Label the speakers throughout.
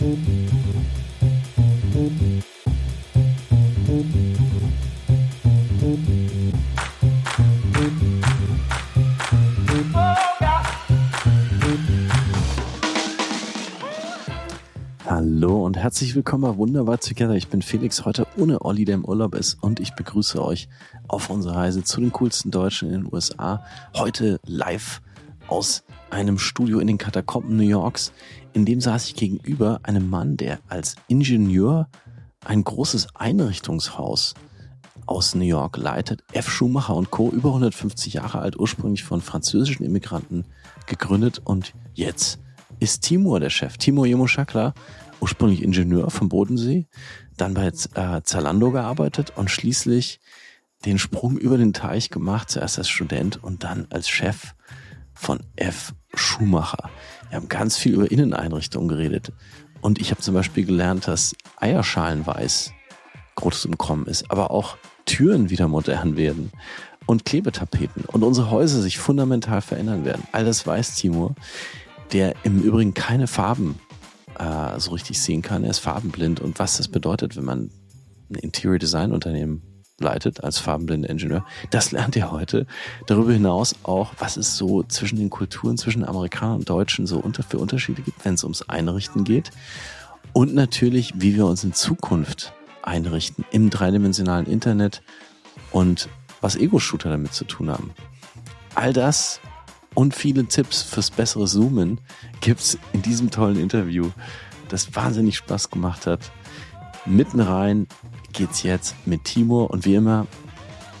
Speaker 1: Hallo und herzlich willkommen bei Wunderbar Together. Ich bin Felix, heute ohne Olli, der im Urlaub ist und ich begrüße euch auf unserer Reise zu den coolsten Deutschen in den USA. Heute live aus einem Studio in den Katakomben New Yorks. In dem saß ich gegenüber einem Mann, der als Ingenieur ein großes Einrichtungshaus aus New York leitet. F. Schumacher und Co., über 150 Jahre alt, ursprünglich von französischen Immigranten gegründet und jetzt ist Timur der Chef. Timur Yemushakla, ursprünglich Ingenieur vom Bodensee, dann bei äh, Zalando gearbeitet und schließlich den Sprung über den Teich gemacht, zuerst als Student und dann als Chef von F. Schumacher. Wir haben ganz viel über Inneneinrichtungen geredet. Und ich habe zum Beispiel gelernt, dass Eierschalenweiß groß im Kommen ist, aber auch Türen wieder modern werden und Klebetapeten und unsere Häuser sich fundamental verändern werden. All das weiß Timur der im Übrigen keine Farben äh, so richtig sehen kann. Er ist farbenblind und was das bedeutet, wenn man ein Interior Design Unternehmen leitet als farbenblinder Ingenieur, das lernt ihr heute. Darüber hinaus auch, was es so zwischen den Kulturen, zwischen Amerikanern und Deutschen so unter, für Unterschiede gibt, wenn es ums Einrichten geht. Und natürlich, wie wir uns in Zukunft einrichten im dreidimensionalen Internet und was Ego-Shooter damit zu tun haben. All das und viele Tipps fürs bessere Zoomen gibt's in diesem tollen Interview, das wahnsinnig Spaß gemacht hat. Mitten rein geht's jetzt mit Timur und wie immer,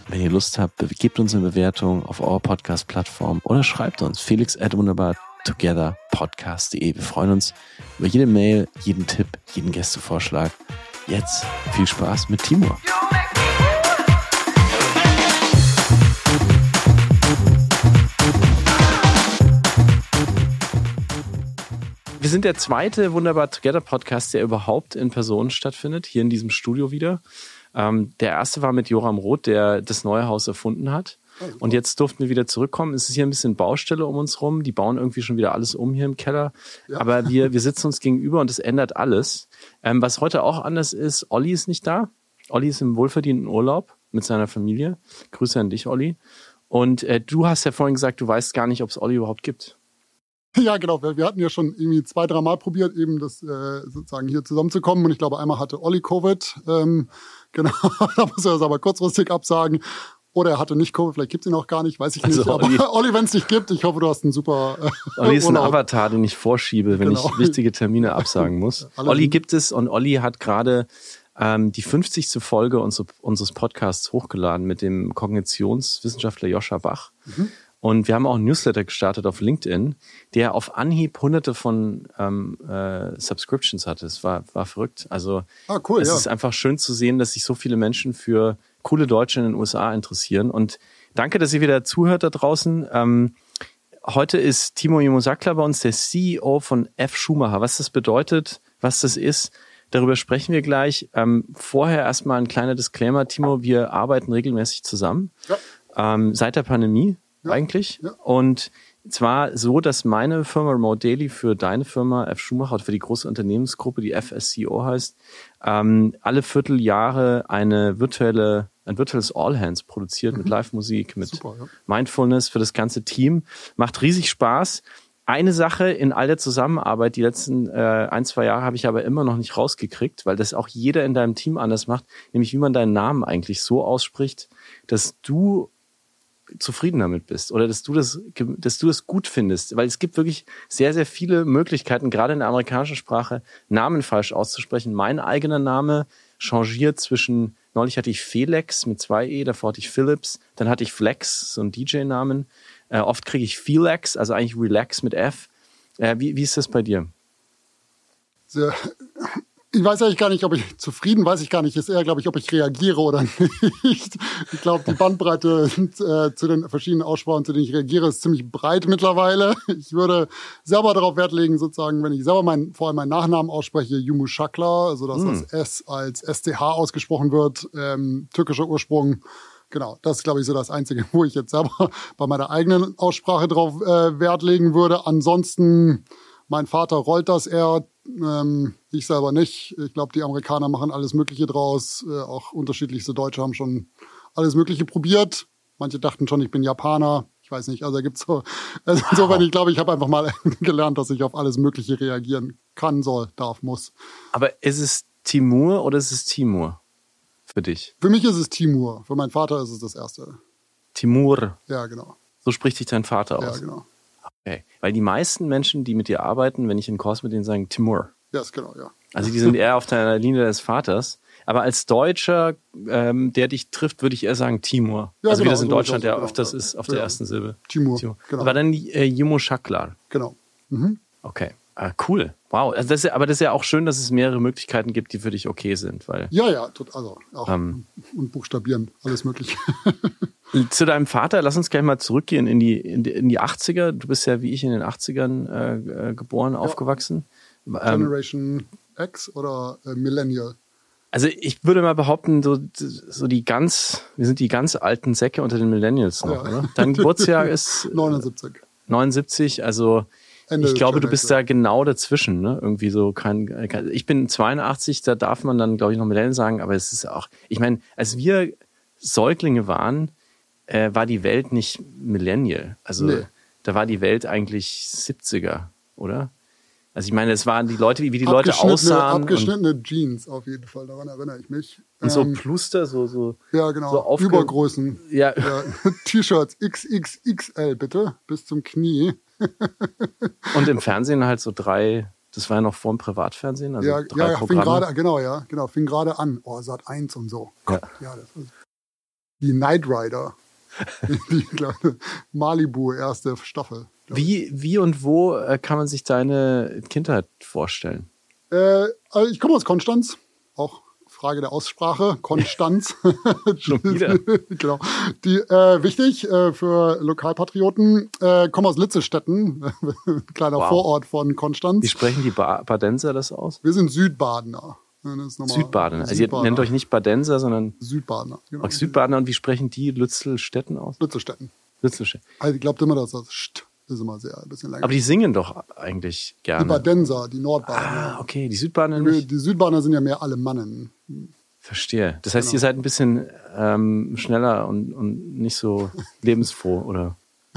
Speaker 1: wenn ihr Lust habt, gebt uns eine Bewertung auf eurer Podcast-Plattform oder schreibt uns felix at wunderbar together podcast.de. Wir freuen uns über jede Mail, jeden Tipp, jeden Gästevorschlag. Jetzt viel Spaß mit Timur. Wir sind der zweite Wunderbar Together Podcast, der überhaupt in Person stattfindet, hier in diesem Studio wieder. Ähm, der erste war mit Joram Roth, der das neue Haus erfunden hat. Oh, und jetzt durften wir wieder zurückkommen. Es ist hier ein bisschen Baustelle um uns rum. Die bauen irgendwie schon wieder alles um hier im Keller. Ja. Aber wir, wir sitzen uns gegenüber und es ändert alles. Ähm, was heute auch anders ist, Olli ist nicht da. Olli ist im wohlverdienten Urlaub mit seiner Familie. Grüße an dich, Olli. Und äh, du hast ja vorhin gesagt, du weißt gar nicht, ob es Olli überhaupt gibt.
Speaker 2: Ja, genau. Wir, wir hatten ja schon irgendwie zwei, drei Mal probiert, eben das äh, sozusagen hier zusammenzukommen. Und ich glaube, einmal hatte Olli Covid. Ähm, genau, da muss er das aber kurzfristig absagen. Oder er hatte nicht Covid, vielleicht gibt es ihn auch gar nicht, weiß ich also nicht. Olli, aber Olli, wenn es dich gibt, ich hoffe, du hast einen super.
Speaker 1: Äh, Olli ist ein Avatar, den ich vorschiebe, wenn genau. ich wichtige Termine absagen muss. Olli gibt es und Olli hat gerade ähm, die 50. Folge unser, unseres Podcasts hochgeladen mit dem Kognitionswissenschaftler Joscha Bach. Mhm. Und wir haben auch einen Newsletter gestartet auf LinkedIn, der auf Anhieb hunderte von ähm, äh, Subscriptions hatte. Es war, war verrückt. Also ah, cool, es ja. ist einfach schön zu sehen, dass sich so viele Menschen für coole Deutsche in den USA interessieren. Und danke, dass ihr wieder zuhört da draußen. Ähm, heute ist Timo Jomosakla bei uns, der CEO von F. Schumacher. Was das bedeutet, was das ist, darüber sprechen wir gleich. Ähm, vorher erstmal ein kleiner Disclaimer. Timo, wir arbeiten regelmäßig zusammen. Ja. Ähm, seit der Pandemie ja, eigentlich. Ja. Und zwar so, dass meine Firma Remote Daily für deine Firma F. Schumacher, für die große Unternehmensgruppe, die FSCO heißt, ähm, alle Vierteljahre eine virtuelle, ein virtuelles All Hands produziert mhm. mit Live-Musik, mit Super, ja. Mindfulness für das ganze Team. Macht riesig Spaß. Eine Sache in all der Zusammenarbeit, die letzten äh, ein, zwei Jahre habe ich aber immer noch nicht rausgekriegt, weil das auch jeder in deinem Team anders macht, nämlich wie man deinen Namen eigentlich so ausspricht, dass du zufrieden damit bist oder dass du das, dass du das gut findest, weil es gibt wirklich sehr, sehr viele Möglichkeiten, gerade in der amerikanischen Sprache, Namen falsch auszusprechen. Mein eigener Name changiert zwischen, neulich hatte ich Felix mit zwei E, davor hatte ich Philips, dann hatte ich Flex, so ein DJ-Namen. Äh, oft kriege ich Felix, also eigentlich Relax mit F. Äh, wie, wie ist das bei dir?
Speaker 2: Sehr, ich weiß eigentlich gar nicht, ob ich zufrieden, weiß ich gar nicht. Ist eher, glaube ich, ob ich reagiere oder nicht. Ich glaube, die Bandbreite äh, zu den verschiedenen Aussprachen, zu denen ich reagiere, ist ziemlich breit mittlerweile. Ich würde selber darauf Wert legen, sozusagen, wenn ich selber mein, vor allem meinen Nachnamen ausspreche, Yumu Shakla, also dass mm. das S als STH ausgesprochen wird, ähm, türkischer Ursprung. Genau, das ist, glaube ich, so das Einzige, wo ich jetzt selber bei meiner eigenen Aussprache drauf äh, Wert legen würde. Ansonsten, mein Vater rollt das eher Ähm, ich selber nicht. Ich glaube, die Amerikaner machen alles Mögliche draus. Äh, auch unterschiedlichste Deutsche haben schon alles Mögliche probiert. Manche dachten schon, ich bin Japaner. Ich weiß nicht. Also da gibt's so. Also insofern, ich glaube, ich habe einfach mal gelernt, dass ich auf alles Mögliche reagieren kann, soll, darf, muss.
Speaker 1: Aber ist es Timur oder ist es Timur für dich?
Speaker 2: Für mich ist es Timur. Für meinen Vater ist es das erste.
Speaker 1: Timur.
Speaker 2: Ja, genau.
Speaker 1: So spricht sich dein Vater aus.
Speaker 2: Ja, genau.
Speaker 1: Okay. Weil die meisten Menschen, die mit dir arbeiten, wenn ich in Kurs mit denen sagen Timur.
Speaker 2: Ja, ist genau, ja.
Speaker 1: Also die sind eher auf der Linie des Vaters. Aber als Deutscher, ähm, der dich trifft, würde ich eher sagen Timur.
Speaker 2: Ja,
Speaker 1: also wie
Speaker 2: genau,
Speaker 1: das in
Speaker 2: so
Speaker 1: Deutschland ja öfters
Speaker 2: ja.
Speaker 1: ist, auf
Speaker 2: Ja.
Speaker 1: der ersten Silbe.
Speaker 2: Timur,
Speaker 1: Timur.
Speaker 2: genau.
Speaker 1: Aber dann äh, Jumo Shaklar.
Speaker 2: Genau. Mhm.
Speaker 1: Okay. Ah, cool. Wow. Also das ist, ja- aber das ist ja auch schön, dass es mehrere Möglichkeiten gibt, die für dich okay sind, weil
Speaker 2: Ja, ja, also auch
Speaker 1: Ähm.
Speaker 2: und buchstabieren, alles mögliche.
Speaker 1: Zu deinem Vater, lass uns gleich mal zurückgehen in die, in die, in die 80er. Du bist ja wie ich in den 80ern äh, äh, geboren, aufgewachsen. Ähm,
Speaker 2: Generation X oder äh, Millennial.
Speaker 1: also ich würde mal behaupten, so, so die ganz, wir sind die ganz alten Säcke unter den Millennials noch,
Speaker 2: Ja.
Speaker 1: oder? Dein Geburtsjahr ist
Speaker 2: 79.
Speaker 1: 79, also
Speaker 2: Ende
Speaker 1: ich glaube, du bist da genau dazwischen, ne? Irgendwie so kein, kein ich bin 82, da darf man dann, glaube ich, noch Millennial sagen, aber es ist auch, ich meine, als wir Säuglinge waren, äh, war die Welt nicht Millennial. Also
Speaker 2: Nee.
Speaker 1: da war die Welt eigentlich 70er, oder? Also ich meine, es waren die Leute, wie die Leute aussahen.
Speaker 2: Abgeschnittene Jeans, auf jeden Fall, daran erinnere ich mich.
Speaker 1: und so
Speaker 2: Ähm,
Speaker 1: Pluster, so, so,
Speaker 2: ja, genau.
Speaker 1: so
Speaker 2: Übergrößen.
Speaker 1: ja,
Speaker 2: Ja, T-Shirts XXXL bitte, bis zum Knie.
Speaker 1: und im Fernsehen halt so drei, das war ja noch vor dem Privatfernsehen, also
Speaker 2: ja,
Speaker 1: drei
Speaker 2: ja, fing
Speaker 1: Programme.
Speaker 2: gerade, genau, ja, genau, fing gerade an. Oh, Sat 1 und so.
Speaker 1: Ja.
Speaker 2: Gott, ja, das die Knight Rider. die kleine Malibu erste Staffel.
Speaker 1: Wie, wie und wo äh, kann man sich deine Kindheit vorstellen?
Speaker 2: Äh, also ich komme aus Konstanz, auch Frage der Aussprache, Konstanz.
Speaker 1: Schon wieder.
Speaker 2: genau. Die, äh, wichtig äh, für Lokalpatrioten, äh, komme aus Litzelstetten, ein kleiner
Speaker 1: Wow.
Speaker 2: Vorort von Konstanz.
Speaker 1: Wie sprechen die ba Badenser das aus?
Speaker 2: Wir sind Südbadener. Nochmal-
Speaker 1: Südbadener. Also ihr
Speaker 2: Südbadener.
Speaker 1: nennt euch nicht Badenser, sondern
Speaker 2: Südbadener. Genau.
Speaker 1: auch Südbadener. Und wie sprechen die Lützelstetten aus?
Speaker 2: Litzelstetten.
Speaker 1: Lützelstetten.
Speaker 2: Also ich glaube immer, dass das St ist immer sehr ein bisschen länger.
Speaker 1: Aber die singen doch eigentlich
Speaker 2: die
Speaker 1: gerne.
Speaker 2: Badenser, die Nordbadener.
Speaker 1: Ah, okay. Die Südbadener
Speaker 2: Die,
Speaker 1: nicht?
Speaker 2: die Südbadener sind ja mehr Alemannen.
Speaker 1: Verstehe. Das heißt,
Speaker 2: Genau.
Speaker 1: ihr seid ein bisschen ähm, schneller und, und nicht so lebensfroh, oder?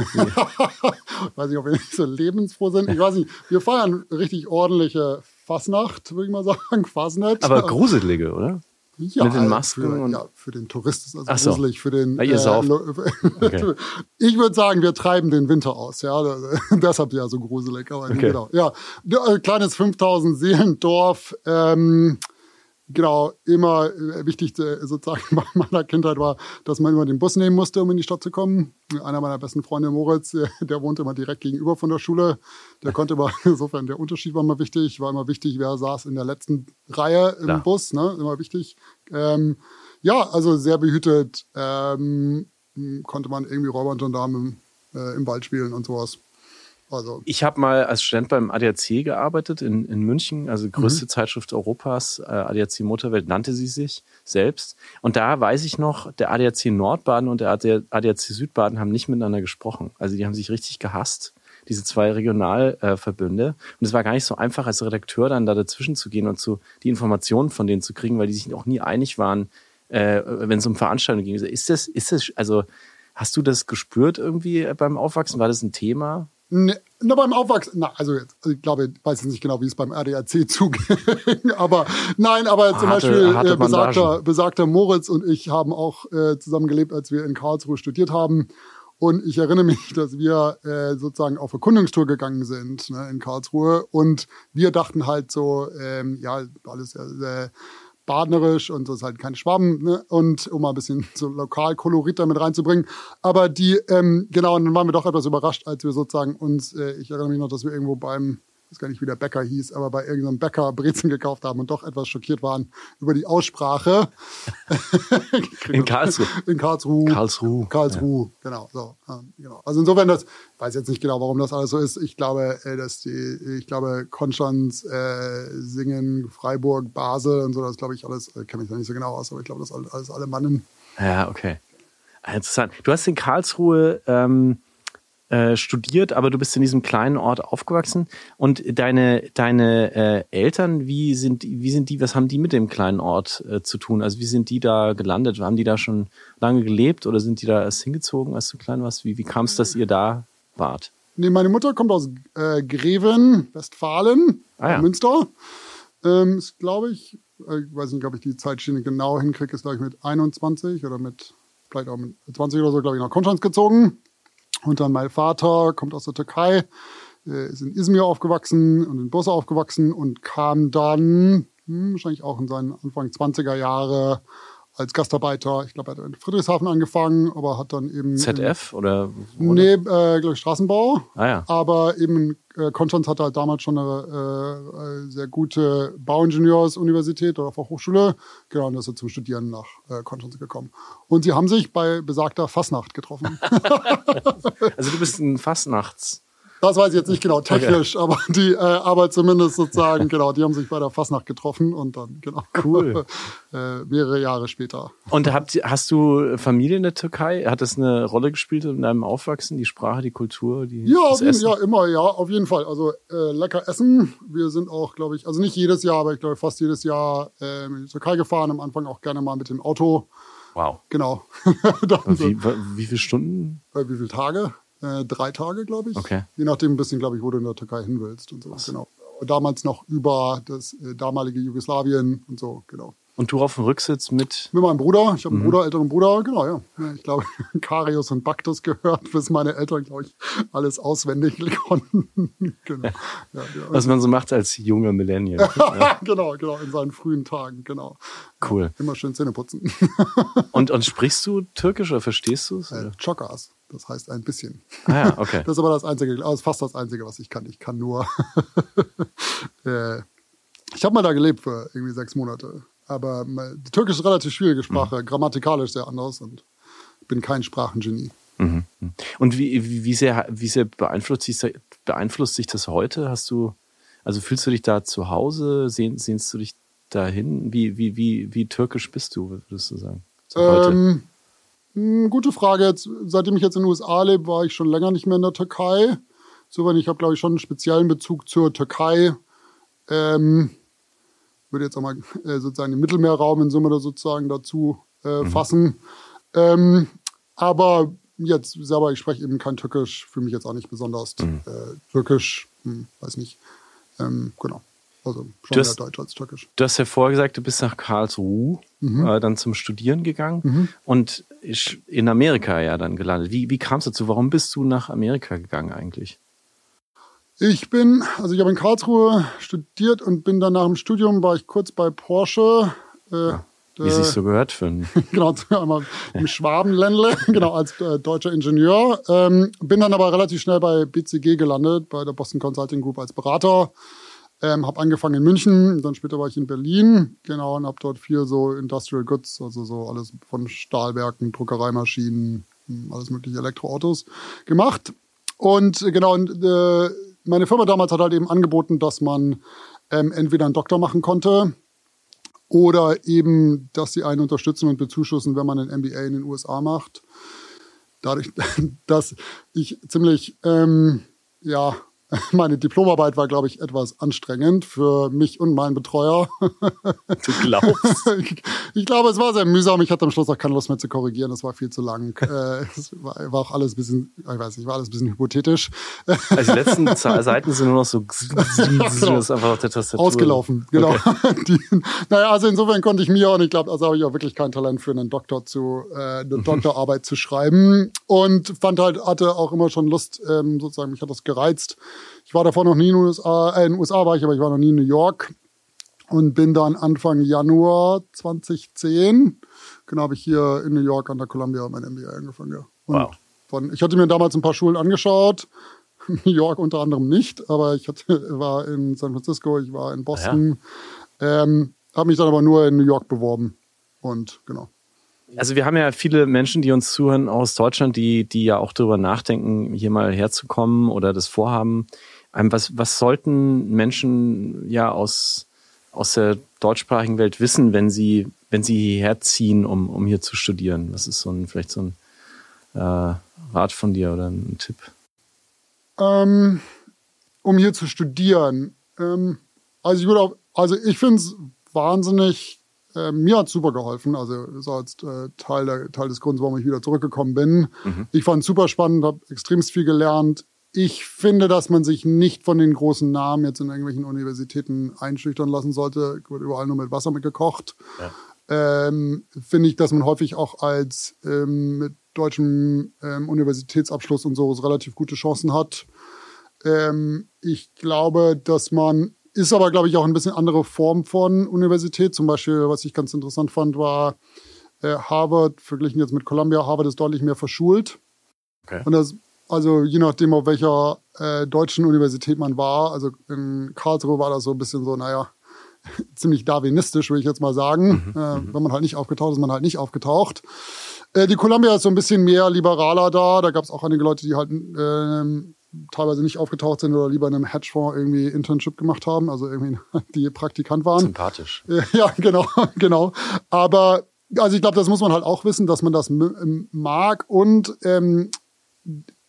Speaker 2: weiß nicht, ob wir nicht so lebensfroh sind. Ich weiß nicht, wir feiern richtig ordentliche Fasnacht, würde ich mal sagen. Fasnet.
Speaker 1: Aber gruselige, oder?
Speaker 2: ja,
Speaker 1: mit den Masken
Speaker 2: Für,
Speaker 1: und-
Speaker 2: ja, für den Tourist ist also
Speaker 1: so.
Speaker 2: gruselig. Für den,
Speaker 1: Weil ihr sauft.
Speaker 2: lo-
Speaker 1: Okay.
Speaker 2: Ich würde sagen, wir treiben den Winter aus. Ja, deshalb ja so gruselig. Aber
Speaker 1: Okay.
Speaker 2: genau. Ja, ein kleines 5000 Seelendorf. Ähm, Genau, immer äh, wichtig äh, sozusagen bei meiner Kindheit war, dass man immer den Bus nehmen musste, um in die Stadt zu kommen. Einer meiner besten Freunde, Moritz, äh, der wohnte immer direkt gegenüber von der Schule. Der konnte immer, insofern der Unterschied war immer wichtig, war immer wichtig, wer saß in der letzten Reihe im
Speaker 1: Klar.
Speaker 2: Bus, ne? immer wichtig. Ähm, ja, also sehr behütet, ähm, konnte man irgendwie Räuber und Gendarmen äh, im Wald spielen und sowas. Also,
Speaker 1: Ich habe mal als Student beim ADAC gearbeitet in, in München, also
Speaker 2: Mhm.
Speaker 1: größte Zeitschrift Europas, äh, ADAC Motorwelt nannte sie sich selbst. Und da weiß ich noch, der ADAC Nordbaden und der ADAC Südbaden haben nicht miteinander gesprochen. Also die haben sich richtig gehasst, diese zwei Regionalverbünde. Und es war gar nicht so einfach, als Redakteur dann da dazwischen zu gehen und zu, die Informationen von denen zu kriegen, weil die sich auch nie einig waren, äh, wenn es um Veranstaltungen ging. Ist das, ist das, also hast du das gespürt irgendwie beim Aufwachsen? War das ein Thema?
Speaker 2: Ne, na, beim Aufwachsen, na, also jetzt, also ich glaube, ich weiß jetzt nicht genau, wie es beim RDAC zuging, aber nein, aber zum
Speaker 1: Harte-
Speaker 2: Beispiel
Speaker 1: harte
Speaker 2: äh, besagter, besagter Moritz und ich haben auch äh, zusammen gelebt, als wir in Karlsruhe studiert haben. Und ich erinnere mich, dass wir äh, sozusagen auf Erkundungstour gegangen sind ne, in Karlsruhe. Und wir dachten halt so, ähm, ja, alles sehr, sehr badnerisch und so ist halt kein Schwamm, ne? Und um mal ein bisschen so Lokalkolorit damit reinzubringen. Aber die, ähm, genau, und dann waren wir doch etwas überrascht, als wir sozusagen uns, äh, ich erinnere mich noch, dass wir irgendwo beim, weiß gar nicht, wie der Bäcker hieß, aber bei irgendeinem Bäcker Brezen gekauft haben und doch etwas schockiert waren über die Aussprache.
Speaker 1: In Karlsruhe.
Speaker 2: In Karlsruhe.
Speaker 1: Karlsruhe.
Speaker 2: Karlsruhe, genau, so, ähm, genau. Also insofern, das ich weiß jetzt nicht genau, warum das alles so ist. Ich glaube, äh, dass die, ich glaube, Konstanz, äh, Singen, Freiburg, Basel und so, das glaube ich alles, äh, kenne mich da nicht so genau aus, aber ich glaube, das alles, alles alle Mannen.
Speaker 1: Ja, okay. Ah, Interessant. Du hast in Karlsruhe ähm, äh, studiert, aber du bist in diesem kleinen Ort aufgewachsen. Und deine, deine äh, Eltern, wie sind, wie sind die, was haben die mit dem kleinen Ort äh, zu tun? Also wie sind die da gelandet? Haben die da schon lange gelebt oder sind die da erst hingezogen, als du klein warst? Wie, wie kam es, dass ihr da wart?
Speaker 2: Nee, meine Mutter kommt aus äh, Greven, Westfalen, ah, ja. Münster. Ähm, ist, glaube ich, äh, ich weiß nicht, ob ich die Zeitschiene genau hinkriege, ist, glaube ich, mit 21 oder mit, vielleicht auch mit 20 oder so, glaube ich, nach Konstanz gezogen. Und dann mein Vater kommt aus der Türkei, ist in Izmir aufgewachsen und in Bursa aufgewachsen und kam dann hm, wahrscheinlich auch in seinen Anfang 20er Jahre als Gastarbeiter. Ich glaube, er hat in Friedrichshafen angefangen, aber hat dann eben.
Speaker 1: ZF
Speaker 2: in,
Speaker 1: oder?
Speaker 2: Nee, äh, glaube ich, Straßenbau.
Speaker 1: Ah, ja.
Speaker 2: Aber eben äh, Konstanz hatte halt damals schon eine äh, sehr gute Bauingenieursuniversität oder Fachhochschule. Genau, und ist er zum Studieren nach äh, Konstanz gekommen. Und sie haben sich bei besagter Fasnacht getroffen.
Speaker 1: also du bist ein Fastnachts.
Speaker 2: Das weiß ich jetzt nicht genau technisch, okay. aber die, äh, aber zumindest sozusagen, genau, die haben sich bei der Fasnacht getroffen und dann, genau.
Speaker 1: Cool.
Speaker 2: äh, mehrere Jahre später.
Speaker 1: Und habt, hast du Familie in der Türkei? Hat das eine Rolle gespielt in deinem Aufwachsen? Die Sprache, die Kultur, die
Speaker 2: Ja, das Essen? ja, immer, ja, auf jeden Fall. Also äh, lecker essen. Wir sind auch, glaube ich, also nicht jedes Jahr, aber ich glaube fast jedes Jahr äh, in die Türkei gefahren. Am Anfang auch gerne mal mit dem Auto.
Speaker 1: Wow.
Speaker 2: Genau.
Speaker 1: wie, wie viele Stunden?
Speaker 2: Äh, wie viele Tage? Äh, drei Tage, glaube ich.
Speaker 1: Okay.
Speaker 2: Je nachdem ein bisschen, glaube ich, wo du in der Türkei hin willst und so. Was? Genau. Damals noch über das äh, damalige Jugoslawien und so, genau.
Speaker 1: Und du auf dem Rücksitz mit?
Speaker 2: Mit meinem Bruder. Ich habe einen mhm. Bruder, älteren Bruder, genau, ja. Ich glaube, Karius und Baktus gehört, bis meine Eltern, glaube ich, alles auswendig konnten. genau.
Speaker 1: Ja, ja. Was man so macht als junger Millennial.
Speaker 2: ja. genau, genau, in seinen frühen Tagen, genau.
Speaker 1: Cool.
Speaker 2: Immer schön Zähne putzen.
Speaker 1: und, und sprichst du Türkisch oder verstehst du es?
Speaker 2: Äh, Chokas. Das heißt ein bisschen.
Speaker 1: Ah ja, okay.
Speaker 2: Das ist aber das Einzige, das fast das Einzige, was ich kann. Ich kann nur. äh, ich habe mal da gelebt für irgendwie sechs Monate. Aber Türkisch ist eine relativ schwierige Sprache, mhm. grammatikalisch sehr anders und ich bin kein Sprachengenie.
Speaker 1: Mhm. Und wie, wie, sehr, wie sehr beeinflusst sich, beeinflusst sich das heute? Hast du, also fühlst du dich da zu Hause? Sehn, sehnst du dich dahin? Wie, wie, wie, wie türkisch bist du, würdest du sagen?
Speaker 2: Ähm, hm, gute Frage. Jetzt, seitdem ich jetzt in den USA lebe, war ich schon länger nicht mehr in der Türkei. Insofern, ich habe, glaube ich, schon einen speziellen Bezug zur Türkei. Ähm, würde jetzt auch mal äh, sozusagen den Mittelmeerraum in Summe da sozusagen dazu äh, mhm. fassen. Ähm, aber jetzt selber, ich spreche eben kein Türkisch, fühle mich jetzt auch nicht besonders mhm. äh, Türkisch, hm, weiß nicht. Ähm, genau. Also schon mehr Deutsch als Türkisch.
Speaker 1: Du hast ja vorher gesagt, du bist nach Karlsruhe mhm. äh, dann zum Studieren gegangen mhm. und in Amerika ja dann gelandet. Wie, wie kam es dazu? Warum bist du nach Amerika gegangen eigentlich?
Speaker 2: Ich bin, also ich habe in Karlsruhe studiert und bin dann nach dem Studium, war ich kurz bei Porsche.
Speaker 1: Äh, ja, wie sich so gehört für einen.
Speaker 2: genau, einmal im Schwabenländle, genau, als äh, deutscher Ingenieur. Ähm, bin dann aber relativ schnell bei BCG gelandet, bei der Boston Consulting Group als Berater. Ähm, habe angefangen in München, dann später war ich in Berlin, genau, und habe dort viel so Industrial Goods, also so alles von Stahlwerken, Druckereimaschinen, hm, alles mögliche Elektroautos gemacht. Und äh, genau, und, äh, meine Firma damals hat halt eben angeboten, dass man ähm, entweder einen Doktor machen konnte oder eben, dass sie einen unterstützen und bezuschussen, wenn man ein MBA in den USA macht. Dadurch, dass ich ziemlich, ähm, ja, meine Diplomarbeit war, glaube ich, etwas anstrengend für mich und meinen Betreuer.
Speaker 1: Du glaubst?
Speaker 2: ich, ich, glaube, es war sehr mühsam. Ich hatte am Schluss auch keine Lust mehr zu korrigieren. Das war viel zu lang. Äh, es war, war, auch alles ein bisschen, ich weiß nicht, war alles ein bisschen hypothetisch.
Speaker 1: Also die letzten Seiten sind nur noch so genau. ist einfach auf der Tastatur.
Speaker 2: Ausgelaufen, genau. Okay. Die, naja, also insofern konnte ich mir und ich glaube, also habe ich auch wirklich kein Talent für einen Doktor zu, äh, eine mhm. Doktorarbeit zu schreiben und fand halt, hatte auch immer schon Lust, ähm, sozusagen, mich hat das gereizt, ich war davor noch nie in den USA, äh, in den USA war ich, aber ich war noch nie in New York und bin dann Anfang Januar 2010, genau, habe ich hier in New York an der Columbia mein MBA angefangen. Ja.
Speaker 1: Wow.
Speaker 2: Von, ich hatte mir damals ein paar Schulen angeschaut, New York unter anderem nicht, aber ich hatte, war in San Francisco, ich war in Boston, ja. ähm, habe mich dann aber nur in New York beworben und genau.
Speaker 1: Also wir haben ja viele Menschen, die uns zuhören aus Deutschland, die, die ja auch darüber nachdenken, hier mal herzukommen oder das vorhaben. Ähm, was, was sollten Menschen ja aus, aus der deutschsprachigen Welt wissen, wenn sie, wenn sie hierher ziehen, um, um hier zu studieren? Was ist so ein, vielleicht so ein äh, Rat von dir oder ein Tipp?
Speaker 2: Ähm, um hier zu studieren. Ähm, also ich würde auch, also ich finde es wahnsinnig, äh, mir hat super geholfen. Also das war jetzt äh, Teil, der, Teil des Grunds, warum ich wieder zurückgekommen bin. Mhm. Ich fand es super spannend, habe extremst viel gelernt. Ich finde, dass man sich nicht von den großen Namen jetzt in irgendwelchen Universitäten einschüchtern lassen sollte. Wird überall nur mit Wasser mitgekocht. Ja. Ähm, finde ich, dass man häufig auch als ähm, mit deutschem ähm, Universitätsabschluss und so relativ gute Chancen hat. Ähm, ich glaube, dass man ist aber, glaube ich, auch ein bisschen andere Form von Universität. Zum Beispiel, was ich ganz interessant fand, war äh, Harvard, verglichen jetzt mit Columbia, Harvard ist deutlich mehr verschult. Okay. Und das, also je nachdem, auf welcher äh, deutschen Universität man war, also in Karlsruhe war das so ein bisschen so, naja, ziemlich darwinistisch, würde ich jetzt mal sagen. Mhm, äh, mhm. wenn man halt nicht aufgetaucht ist, ist man halt nicht aufgetaucht. Äh, die Columbia ist so ein bisschen mehr liberaler da. Da gab es auch einige Leute, die halt äh, teilweise nicht aufgetaucht sind oder lieber in einem Hedgefonds irgendwie Internship gemacht haben, also irgendwie die Praktikant waren.
Speaker 1: Sympathisch.
Speaker 2: Ja, genau, genau. Aber also ich glaube, das muss man halt auch wissen, dass man das mag. Und ähm,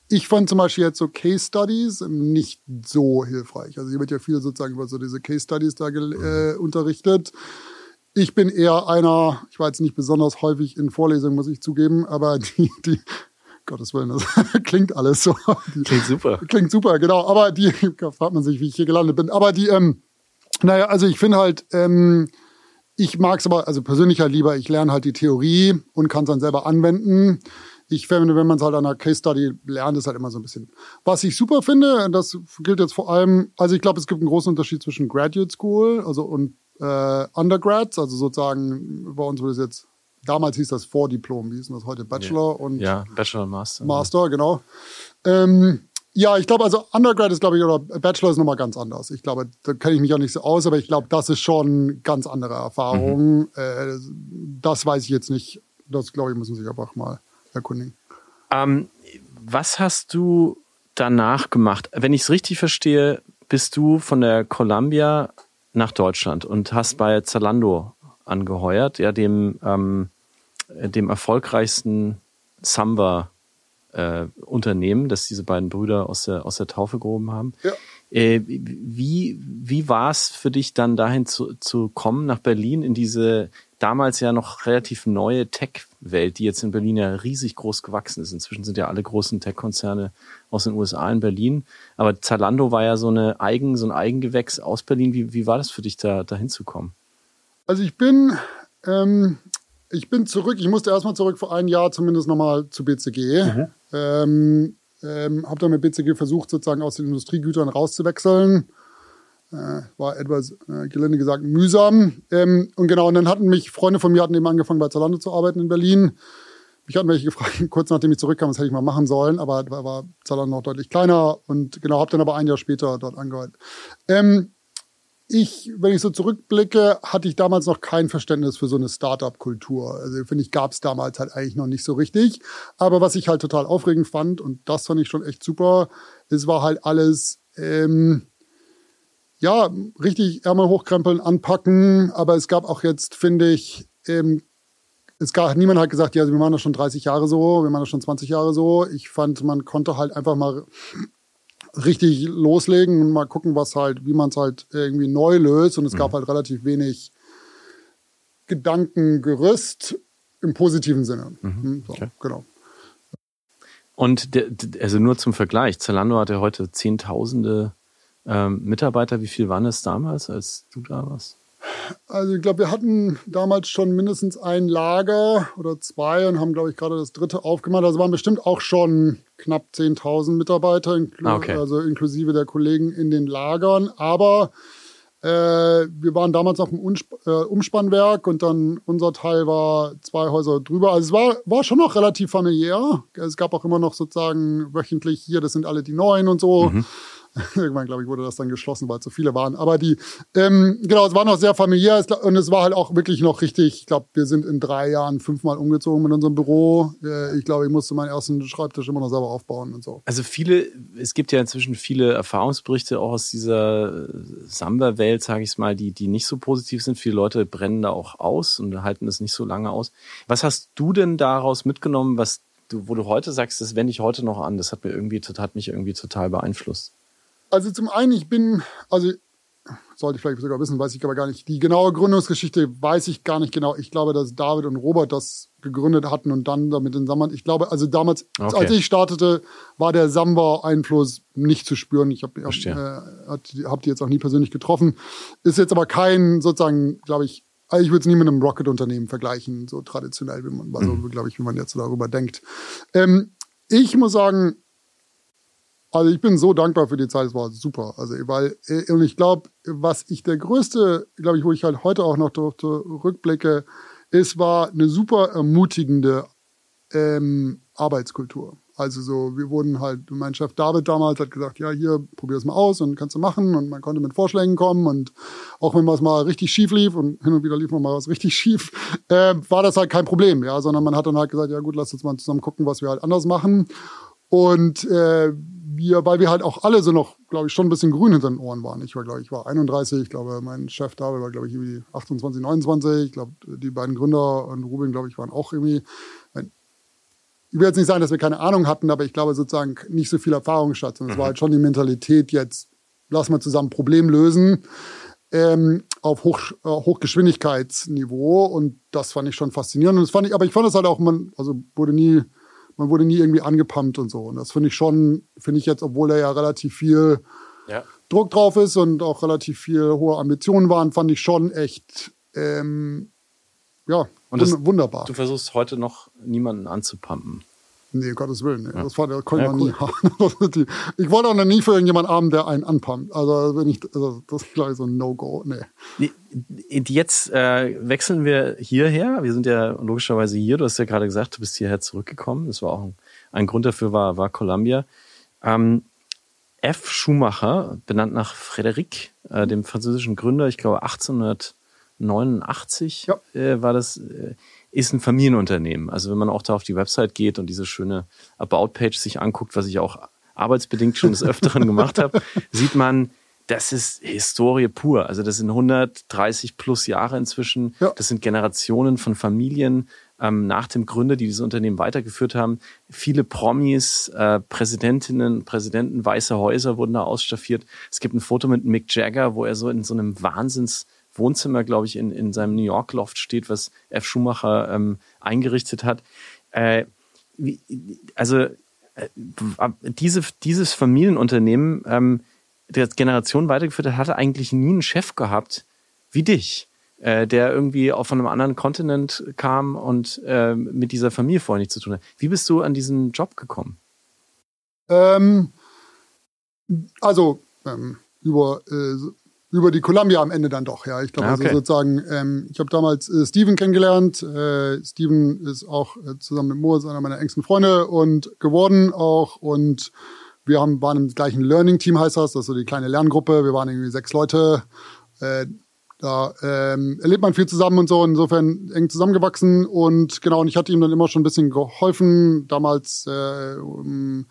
Speaker 2: ich fand zum Beispiel jetzt so Case Studies nicht so hilfreich. Also hier wird ja viel sozusagen über so diese Case Studies da äh, unterrichtet. Ich bin eher einer, ich war jetzt nicht besonders häufig in Vorlesungen, muss ich zugeben, aber die, die Gottes Willen, das klingt alles so.
Speaker 1: Klingt super.
Speaker 2: Klingt super, genau. Aber die, da fragt man sich, wie ich hier gelandet bin. Aber die, ähm, naja, also ich finde halt, ähm, ich mag es aber, also persönlich halt lieber, ich lerne halt die Theorie und kann es dann selber anwenden. Ich finde, wenn man es halt an einer Case Study lernt, ist halt immer so ein bisschen. Was ich super finde, das gilt jetzt vor allem, also ich glaube, es gibt einen großen Unterschied zwischen Graduate School, also und äh, Undergrads, also sozusagen bei uns würde es jetzt damals hieß das Vordiplom, wie hieß das heute? Bachelor
Speaker 1: ja.
Speaker 2: und
Speaker 1: ja, Bachelor und Master.
Speaker 2: Master, genau. Ähm, ja, ich glaube, also Undergrad ist, glaube ich, oder Bachelor ist nochmal ganz anders. Ich glaube, da kenne ich mich auch nicht so aus, aber ich glaube, das ist schon ganz andere Erfahrung. Mhm. Äh, das weiß ich jetzt nicht. Das, glaube ich, müssen sich einfach mal erkundigen.
Speaker 1: Ähm, was hast du danach gemacht? Wenn ich es richtig verstehe, bist du von der Columbia nach Deutschland und hast bei Zalando angeheuert, ja, dem ähm, äh, dem erfolgreichsten Samba-Unternehmen, äh, das diese beiden Brüder aus der, aus der Taufe gehoben haben. Ja. Äh, wie wie war es für dich dann dahin zu, zu kommen, nach Berlin, in diese damals ja noch relativ neue Tech-Welt, die jetzt in Berlin ja riesig groß gewachsen ist. Inzwischen sind ja alle großen Tech-Konzerne aus den USA in Berlin. Aber Zalando war ja so, eine Eigen, so ein Eigengewächs aus Berlin. Wie, wie war das für dich, da, da hinzukommen?
Speaker 2: Also ich bin ähm, ich bin zurück. Ich musste erstmal zurück vor einem Jahr zumindest nochmal zu BCG. Mhm. Ähm, ähm, habe dann mit BCG versucht, sozusagen aus den Industriegütern rauszuwechseln. Äh, war etwas, äh, gelinde gesagt, mühsam. Ähm, und genau, und dann hatten mich Freunde von mir hatten eben angefangen, bei Zalando zu arbeiten in Berlin. Mich hatten welche gefragt, kurz nachdem ich zurückkam, was hätte ich mal machen sollen, aber da war Zalando noch deutlich kleiner und genau, habe dann aber ein Jahr später dort angehört. Ähm, ich, wenn ich so zurückblicke, hatte ich damals noch kein Verständnis für so eine Startup-Kultur. Also finde ich, gab es damals halt eigentlich noch nicht so richtig. Aber was ich halt total aufregend fand, und das fand ich schon echt super, es war halt alles, ähm, ja, richtig Ärmel hochkrempeln, anpacken. Aber es gab auch jetzt, finde ich, ähm, es gab, niemand hat gesagt, ja, wir machen das schon 30 Jahre so, wir machen das schon 20 Jahre so. Ich fand, man konnte halt einfach mal richtig loslegen und mal gucken, was halt, wie man es halt irgendwie neu löst. Und es gab mhm. halt relativ wenig Gedankengerüst im positiven Sinne. Mhm. Hm, so, okay. Genau.
Speaker 1: Und der, also nur zum Vergleich, Zalando hat ja heute Zehntausende ähm, Mitarbeiter. Wie viel waren es damals, als du da warst?
Speaker 2: Also ich glaube, wir hatten damals schon mindestens ein Lager oder zwei und haben, glaube ich, gerade das dritte aufgemacht. Also waren bestimmt auch schon knapp 10.000 Mitarbeiter, inkl ah, okay. also inklusive der Kollegen in den Lagern. Aber äh, wir waren damals auf dem Unsp äh, Umspannwerk und dann unser Teil war zwei Häuser drüber. Also es war, war schon noch relativ familiär. Es gab auch immer noch sozusagen wöchentlich hier, das sind alle die Neuen und so. Mhm. Irgendwann, glaube ich, wurde das dann geschlossen, weil zu viele waren. Aber die, ähm, genau, es war noch sehr familiär und es war halt auch wirklich noch richtig. Ich glaube, wir sind in drei Jahren fünfmal umgezogen mit unserem Büro. Äh, ich glaube, ich musste meinen ersten Schreibtisch immer noch selber aufbauen und so.
Speaker 1: Also viele, es gibt ja inzwischen viele Erfahrungsberichte auch aus dieser Samba-Welt, sage ich mal, die, die nicht so positiv sind. Viele Leute brennen da auch aus und halten das nicht so lange aus. Was hast du denn daraus mitgenommen, was du, wo du heute sagst, das wende ich heute noch an. Das hat mir irgendwie, hat mich irgendwie total beeinflusst.
Speaker 2: Also zum einen, ich bin, also sollte ich vielleicht sogar wissen, weiß ich aber gar nicht. Die genaue Gründungsgeschichte weiß ich gar nicht genau. Ich glaube, dass David und Robert das gegründet hatten und dann damit in Samba. Ich glaube, also damals, okay. als ich startete, war der Samba-Einfluss nicht zu spüren. Ich habe hab, äh, hab die jetzt auch nie persönlich getroffen. Ist jetzt aber kein sozusagen, glaube ich, also ich würde es nie mit einem Rocket-Unternehmen vergleichen, so traditionell, wie man, also, mhm. glaube ich, wie man jetzt darüber denkt. Ähm, ich muss sagen, also ich bin so dankbar für die Zeit, es war super. Also, weil, äh, und ich glaube, was ich der größte, glaube ich, wo ich halt heute auch noch rückblicke, ist, war eine super ermutigende ähm, Arbeitskultur. Also so, wir wurden halt, mein Chef David damals hat gesagt, ja, hier, probier es mal aus und kannst du machen. Und man konnte mit Vorschlägen kommen und auch wenn was mal richtig schief lief und hin und wieder lief mal was richtig schief, äh, war das halt kein Problem, ja, sondern man hat dann halt gesagt, ja gut, lass uns mal zusammen gucken, was wir halt anders machen. Und äh, wir, weil wir halt auch alle so noch, glaube ich, schon ein bisschen grün hinter den Ohren waren. Ich war, glaube ich, war 31, ich glaube, mein Chef da war, glaube ich, irgendwie 28, 29. Ich glaube, die beiden Gründer und Rubin, glaube ich, waren auch irgendwie. Ich will jetzt nicht sagen, dass wir keine Ahnung hatten, aber ich glaube sozusagen nicht so viel Erfahrung statt. Und es war mhm. halt schon die Mentalität jetzt, lass mal zusammen Problem lösen. Ähm, auf Hoch, äh, Hochgeschwindigkeitsniveau und das fand ich schon faszinierend. Und das fand ich, aber ich fand es halt auch, man, also wurde nie, man wurde nie irgendwie angepumpt und so. Und das finde ich schon, finde ich jetzt, obwohl da ja relativ viel ja. Druck drauf ist und auch relativ viel hohe Ambitionen waren, fand ich schon echt, ähm, ja,
Speaker 1: und das, wunderbar. Du versuchst heute noch niemanden anzupumpen.
Speaker 2: Nee, Gottes Willen. Ja. Das, war, das konnte ja, man cool. nie haben. ich wollte auch noch nie für irgendjemanden haben, der einen anpumpt. Also, wenn ich, also das ist gleich so ein No-Go. Nee.
Speaker 1: Jetzt äh, wechseln wir hierher. Wir sind ja logischerweise hier. Du hast ja gerade gesagt, du bist hierher zurückgekommen. Das war auch ein, ein Grund dafür, war, war Columbia. Ähm, F. Schumacher, benannt nach Frédéric, äh, dem französischen Gründer, ich glaube 1889 ja. äh, war das. Äh, ist ein Familienunternehmen. Also wenn man auch da auf die Website geht und diese schöne About-Page sich anguckt, was ich auch arbeitsbedingt schon des Öfteren gemacht habe, sieht man, das ist Historie pur. Also das sind 130 plus Jahre inzwischen. Ja. Das sind Generationen von Familien ähm, nach dem Gründer, die dieses Unternehmen weitergeführt haben. Viele Promis, äh, Präsidentinnen, Präsidenten, weiße Häuser wurden da ausstaffiert. Es gibt ein Foto mit Mick Jagger, wo er so in so einem Wahnsinns Wohnzimmer, glaube ich, in, in seinem New York Loft steht, was F. Schumacher ähm, eingerichtet hat. Äh, wie, also äh, diese, dieses Familienunternehmen, ähm, der Generation weitergeführt hat, hatte eigentlich nie einen Chef gehabt wie dich, äh, der irgendwie auch von einem anderen Kontinent kam und äh, mit dieser Familie vorher nichts zu tun hat. Wie bist du an diesen Job gekommen?
Speaker 2: Ähm, also ähm, über äh, über die Columbia am Ende dann doch, ja. Ich glaube, ah, also okay. also sozusagen, ähm, ich habe damals äh, Steven kennengelernt. Äh, Steven ist auch äh, zusammen mit Moritz einer meiner engsten Freunde und geworden auch. Und wir haben, waren im gleichen Learning-Team, heißt das. Das ist so die kleine Lerngruppe. Wir waren irgendwie sechs Leute. Äh, da ähm, erlebt man viel zusammen und so, insofern eng zusammengewachsen. Und genau, und ich hatte ihm dann immer schon ein bisschen geholfen. Damals äh, um,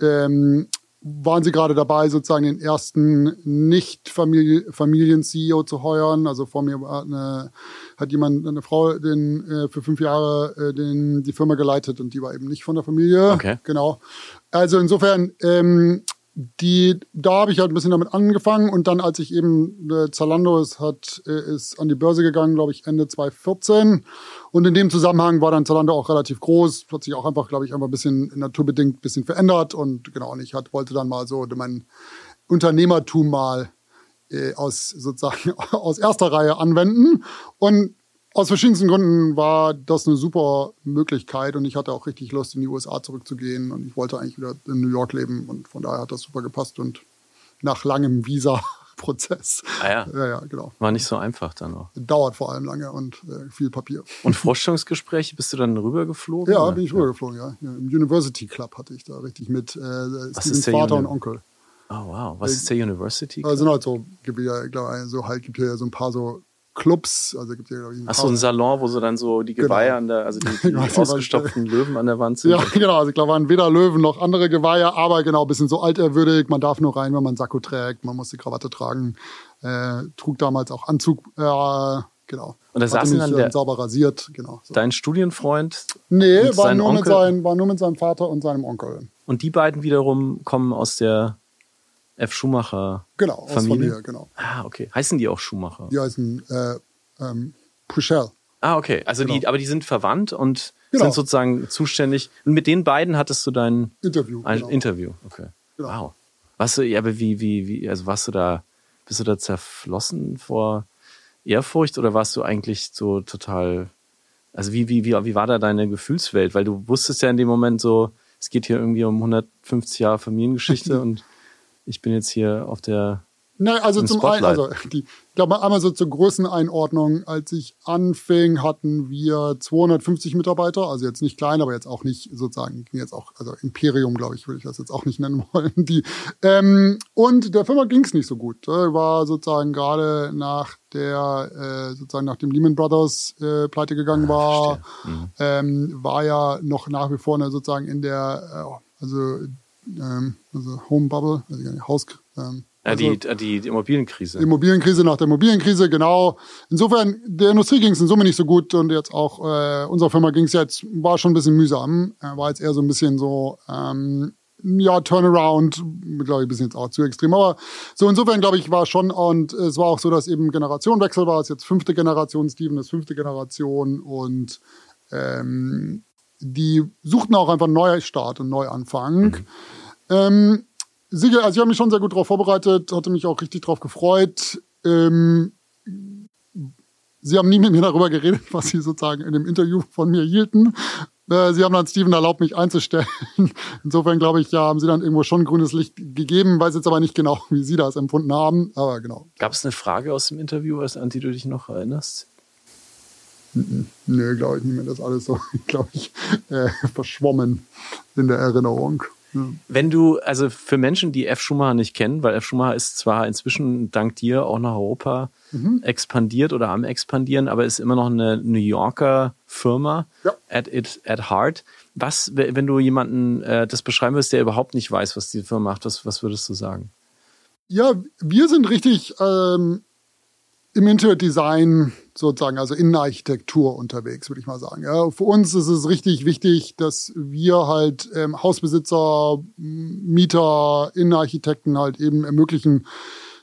Speaker 2: ähm, waren Sie gerade dabei, sozusagen den ersten Nicht-Familien-CEO zu heuern. Also vor mir eine, hat jemand, eine Frau, den, äh, für fünf Jahre äh, den, die Firma geleitet und die war eben nicht von der Familie.
Speaker 1: Okay.
Speaker 2: Genau. Also insofern ähm, die, da habe ich halt ein bisschen damit angefangen und dann, als ich eben äh, Zalando ist, hat, äh, ist an die Börse gegangen, glaube ich, Ende 2014. Und in dem Zusammenhang war dann Zalando auch relativ groß, hat sich auch einfach, glaube ich, einfach ein bisschen naturbedingt ein bisschen verändert und genau, und ich hat, wollte dann mal so mein Unternehmertum mal äh, aus sozusagen aus erster Reihe anwenden und aus verschiedensten Gründen war das eine super Möglichkeit und ich hatte auch richtig Lust, in die USA zurückzugehen und ich wollte eigentlich wieder in New York leben und von daher hat das super gepasst und nach langem Visa-Prozess.
Speaker 1: Ah ja.
Speaker 2: ja, ja, genau.
Speaker 1: War nicht so einfach dann auch.
Speaker 2: Dauert vor allem lange und äh, viel Papier.
Speaker 1: Und Vorstellungsgespräche, bist du dann rübergeflogen?
Speaker 2: Ja, oder? bin ich rübergeflogen, ja. ja. Im University Club hatte ich da richtig mit äh, Stevens Vater Uni und Onkel.
Speaker 1: Oh wow, was ist der University
Speaker 2: Club? Also sind halt so, gibt ja, ich glaube, so halt gibt hier so ein paar so Clubs. Also gibt ja, glaube ich,
Speaker 1: ein Ach so, ein Salon, wo so dann so die Geweihe genau. an der, also die, die ausgestopften Löwen an der Wand sind.
Speaker 2: Ja, genau. Also ich glaube, waren weder Löwen noch andere Geweihe, aber genau, ein bisschen so alterwürdig. Man darf nur rein, wenn man Sakko trägt. Man muss die Krawatte tragen. Äh, trug damals auch Anzug. Äh, genau.
Speaker 1: Und da saßen dann
Speaker 2: äh,
Speaker 1: der,
Speaker 2: sauber rasiert, genau. So.
Speaker 1: dein Studienfreund
Speaker 2: Nee, war nur, mit
Speaker 1: Onkel?
Speaker 2: sein, war nur mit seinem Vater und seinem Onkel.
Speaker 1: und die beiden wiederum kommen aus der F. Schumacher.
Speaker 2: Genau, aus
Speaker 1: Familie?
Speaker 2: Familie, genau.
Speaker 1: Ah, okay. Heißen die auch Schumacher?
Speaker 2: Die heißen äh, ähm, Puchel.
Speaker 1: Ah, okay. Also die,
Speaker 2: Genau.
Speaker 1: aber die sind verwandt und
Speaker 2: Genau.
Speaker 1: sind sozusagen zuständig. Und mit den beiden hattest du dein
Speaker 2: Interview.
Speaker 1: ein
Speaker 2: genau.
Speaker 1: Interview. Okay.
Speaker 2: Genau.
Speaker 1: Wow. Warst du, ja, aber wie, wie, wie, also warst du da, bist du da zerflossen vor Ehrfurcht oder warst du eigentlich so total, also wie, wie, wie, wie war da deine Gefühlswelt? Weil du wusstest ja in dem Moment so, es geht hier irgendwie um 150 Jahre Familiengeschichte und ich bin jetzt hier auf der,
Speaker 2: Nee, also zum einen, also die, ich glaube einmal so zur Größeneinordnung, als ich anfing, hatten wir 250 Mitarbeiter, also jetzt nicht klein, aber jetzt auch nicht sozusagen, jetzt auch, also Imperium, glaube ich, würde ich das jetzt auch nicht nennen wollen. Die, ähm, und der Firma ging es nicht so gut. äh, War sozusagen gerade nach der, äh, sozusagen nach dem Lehman Brothers äh, pleite gegangen war, ähm, war ja noch nach wie vor eine, sozusagen in der, äh, also, ähm, also Home Bubble, also Haus, ähm,
Speaker 1: äh,
Speaker 2: also-
Speaker 1: die, die, die Immobilienkrise.
Speaker 2: Immobilienkrise nach der Immobilienkrise, genau. Insofern, der Industrie ging es in Summe nicht so gut und jetzt auch äh, unserer Firma ging es jetzt, war schon ein bisschen mühsam. Äh, war jetzt eher so ein bisschen so, ähm, ja, Turnaround, glaube ich, ein bisschen jetzt auch zu extrem. Aber so insofern, glaube ich, war schon, und es war auch so, dass eben Generationenwechsel war. Es ist jetzt fünfte Generation, Steven ist fünfte Generation und ähm, die suchten auch einfach einen Neustart und Neuanfang. Ähm, Siege, also ich habe mich schon sehr gut darauf vorbereitet, hatte mich auch richtig darauf gefreut. Ähm, sie haben nie mit mir darüber geredet, was sie sozusagen in dem Interview von mir hielten. Äh, Sie haben dann Steven erlaubt, mich einzustellen. Insofern glaube ich, ja, haben sie dann irgendwo schon grünes Licht gegeben, weiß jetzt aber nicht genau, wie sie das empfunden haben. Aber genau.
Speaker 1: Gab es eine Frage aus dem Interview, an die du dich noch erinnerst?
Speaker 2: Nö, glaube ich nicht mehr. Das ist alles so, glaube ich, äh, verschwommen in der Erinnerung. Ja.
Speaker 1: Wenn du, also für Menschen, die F. Schumacher nicht kennen, weil F. Schumacher ist zwar inzwischen dank dir auch nach Europa
Speaker 2: Mhm.
Speaker 1: expandiert oder am expandieren, aber ist immer noch eine New Yorker Firma
Speaker 2: Ja.
Speaker 1: at, it, at heart. Was, wenn du jemanden äh, das beschreiben würdest, der überhaupt nicht weiß, was die Firma macht, was, was würdest du sagen?
Speaker 2: Ja, wir sind richtig ähm, im Interior Design sozusagen, also Innenarchitektur unterwegs, würde ich mal sagen. Ja, für uns ist es richtig wichtig, dass wir halt ähm, Hausbesitzer, Mieter, Innenarchitekten halt eben ermöglichen,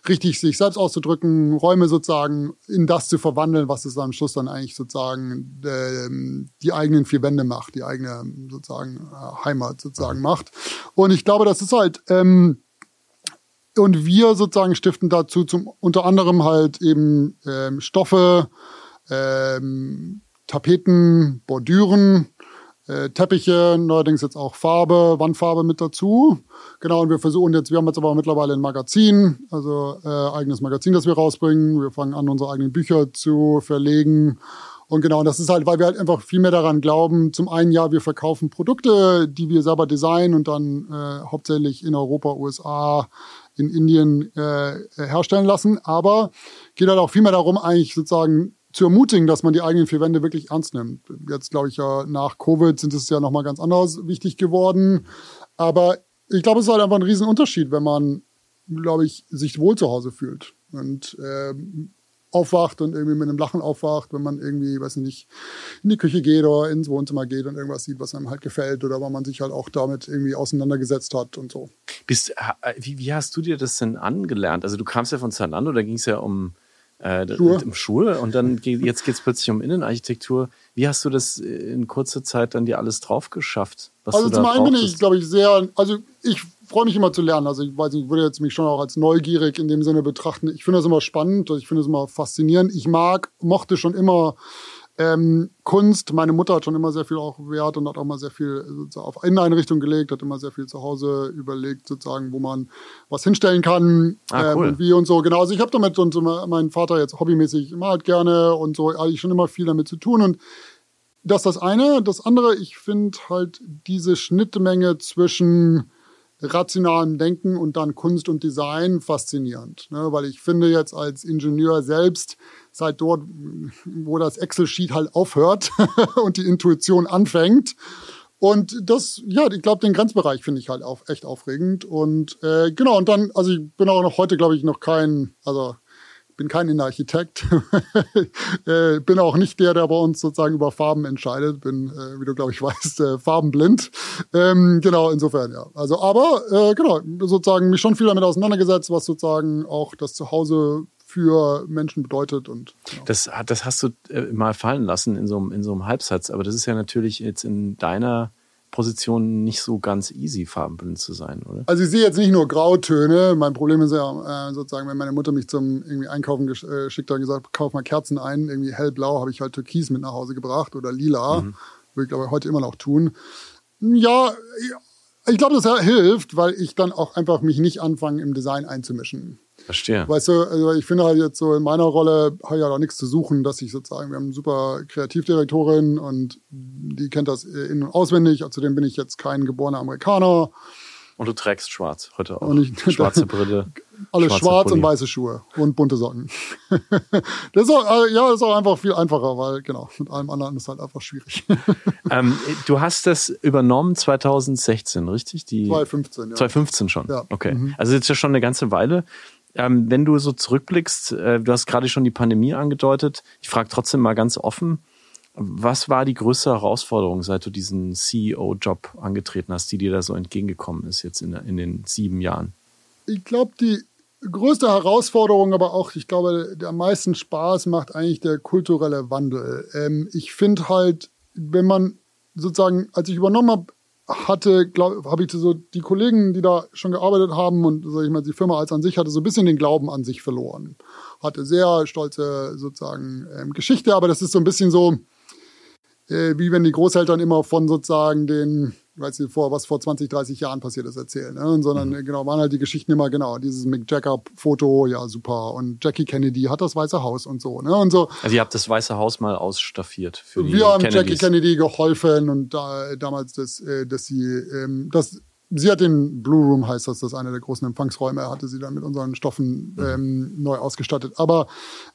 Speaker 2: richtig sich selbst auszudrücken, Räume sozusagen in das zu verwandeln, was es am Schluss dann eigentlich sozusagen ähm, die eigenen vier Wände macht, die eigene sozusagen äh, Heimat sozusagen macht. Und ich glaube, das ist halt ähm, und wir sozusagen stiften dazu zum unter anderem halt eben ähm, Stoffe, ähm, Tapeten, Bordüren, äh, Teppiche, neuerdings jetzt auch Farbe, Wandfarbe mit dazu. Genau, und wir versuchen jetzt, wir haben jetzt aber mittlerweile ein Magazin, also äh, eigenes Magazin, das wir rausbringen. Wir fangen an, unsere eigenen Bücher zu verlegen. Und genau, und das ist halt, weil wir halt einfach viel mehr daran glauben. Zum einen, ja, wir verkaufen Produkte, die wir selber designen und dann äh, hauptsächlich in Europa, USA, in Indien äh, herstellen lassen. Aber geht halt auch viel mehr darum, eigentlich sozusagen zu ermutigen, dass man die eigenen vier Wände wirklich ernst nimmt. Jetzt glaube ich ja nach Covid sind es ja nochmal ganz anders wichtig geworden. Aber ich glaube, es ist halt einfach ein Riesenunterschied, wenn man, glaube ich, sich wohl zu Hause fühlt und ähm, aufwacht und irgendwie mit einem Lachen aufwacht, wenn man irgendwie, weiß ich nicht, in die Küche geht oder ins Wohnzimmer geht und irgendwas sieht, was einem halt gefällt oder weil man sich halt auch damit irgendwie auseinandergesetzt hat und so.
Speaker 1: Bist, wie, wie hast du dir das denn angelernt? Also du kamst ja von Zalando, da ging es ja um äh,
Speaker 2: Schuhe.
Speaker 1: um Schuhe und dann geht, jetzt geht es plötzlich um Innenarchitektur. Wie hast du das in kurzer Zeit dann dir alles drauf geschafft?
Speaker 2: Also zum einen bin ich, glaube ich, sehr, also ich freue mich immer zu lernen. Also ich weiß nicht, ich würde jetzt mich schon auch als neugierig in dem Sinne betrachten. Ich finde das immer spannend, ich finde es immer faszinierend. Ich mag, mochte schon immer ähm, Kunst. Meine Mutter hat schon immer sehr viel auch Wert und hat auch mal sehr viel sozusagen auf Inneneinrichtung gelegt, hat immer sehr viel zu Hause überlegt, sozusagen, wo man was hinstellen kann
Speaker 1: Ah,
Speaker 2: ähm,
Speaker 1: cool.
Speaker 2: und wie und so. Genau, also ich habe damit und so, mein Vater jetzt hobbymäßig immer halt gerne und so, eigentlich schon immer viel damit zu tun und das ist das eine. Das andere, ich finde halt diese Schnittmenge zwischen rationalem Denken und dann Kunst und Design faszinierend. Ne? Weil ich finde jetzt als Ingenieur selbst, seit dort, wo das Excel-Sheet halt aufhört und die Intuition anfängt. Und das, ja, ich glaube, den Grenzbereich finde ich halt auch echt aufregend. Und äh, genau, und dann, also ich bin auch noch heute, glaube ich, noch kein, also bin kein Innenarchitekt, äh, bin auch nicht der, der bei uns sozusagen über Farben entscheidet, bin, äh, wie du glaube ich weißt, äh, farbenblind. Ähm, genau, insofern ja. Also, aber äh, genau, sozusagen mich schon viel damit auseinandergesetzt, was sozusagen auch das Zuhause für Menschen bedeutet. Und,
Speaker 1: genau. das, das hast du äh, mal fallen lassen in so, in so einem Halbsatz, aber das ist ja natürlich jetzt in deiner Position nicht so ganz easy, farbenblind zu sein, oder?
Speaker 2: Also ich sehe jetzt nicht nur Grautöne. Mein Problem ist ja äh, sozusagen, wenn meine Mutter mich zum irgendwie Einkaufen geschickt äh, hat und gesagt, kauf mal Kerzen ein, irgendwie hellblau, habe ich halt Türkis mit nach Hause gebracht oder lila. Mhm. Würde ich glaube heute immer noch tun. Ja, ich glaube, das hilft, weil ich dann auch einfach mich nicht anfange, im Design einzumischen.
Speaker 1: Verstehe.
Speaker 2: Weißt du, also ich finde halt jetzt so in meiner Rolle habe ich ja halt auch nichts zu suchen, dass ich sozusagen, wir haben eine super Kreativdirektorin und die kennt das in- und auswendig. Außerdem bin ich jetzt kein geborener Amerikaner.
Speaker 1: Und du trägst schwarz heute auch. Und ich, Schwarze Brille.
Speaker 2: Alles schwarz Pulli. und weiße Schuhe und bunte Socken. das ist auch, also, ja, das ist auch einfach viel einfacher, weil genau, mit allem anderen ist halt einfach schwierig.
Speaker 1: ähm, du hast das übernommen 2016, richtig?
Speaker 2: Die 2015, ja.
Speaker 1: 2015 schon. Ja. Okay. Mhm. Also jetzt ja schon eine ganze Weile. Ähm, wenn du so zurückblickst, äh, du hast gerade schon die Pandemie angedeutet. Ich frage trotzdem mal ganz offen, was war die größte Herausforderung, seit du diesen CEO-Job angetreten hast, die dir da so entgegengekommen ist jetzt in, in den sieben Jahren?
Speaker 2: Ich glaube, die größte Herausforderung, aber auch, ich glaube, der am meisten Spaß macht eigentlich der kulturelle Wandel. Ähm, ich finde halt, wenn man sozusagen, als ich übernommen habe, hatte, glaube habe ich so die Kollegen, die da schon gearbeitet haben und sag ich mal die Firma als an sich hatte so ein bisschen den Glauben an sich verloren. Hatte sehr stolze sozusagen ähm, Geschichte, aber das ist so ein bisschen so äh, wie wenn die Großeltern immer von sozusagen den weiß nicht, vor, was vor 20, 30 Jahren passiert ist, erzählen. Ne? Sondern mhm. genau, waren halt die Geschichten immer, genau, dieses Mick Jagger-Foto, ja, super. Und Jackie Kennedy hat das Weiße Haus und so. Ne? Und so.
Speaker 1: Also ihr habt das Weiße Haus mal ausstaffiert für die
Speaker 2: Wir haben Kennedys. Jackie Kennedy geholfen und da, damals, dass, äh, dass sie, ähm, das, sie hat den Blue Room, heißt das, das ist einer der großen Empfangsräume, hatte sie dann mit unseren Stoffen mhm. ähm, neu ausgestattet. Aber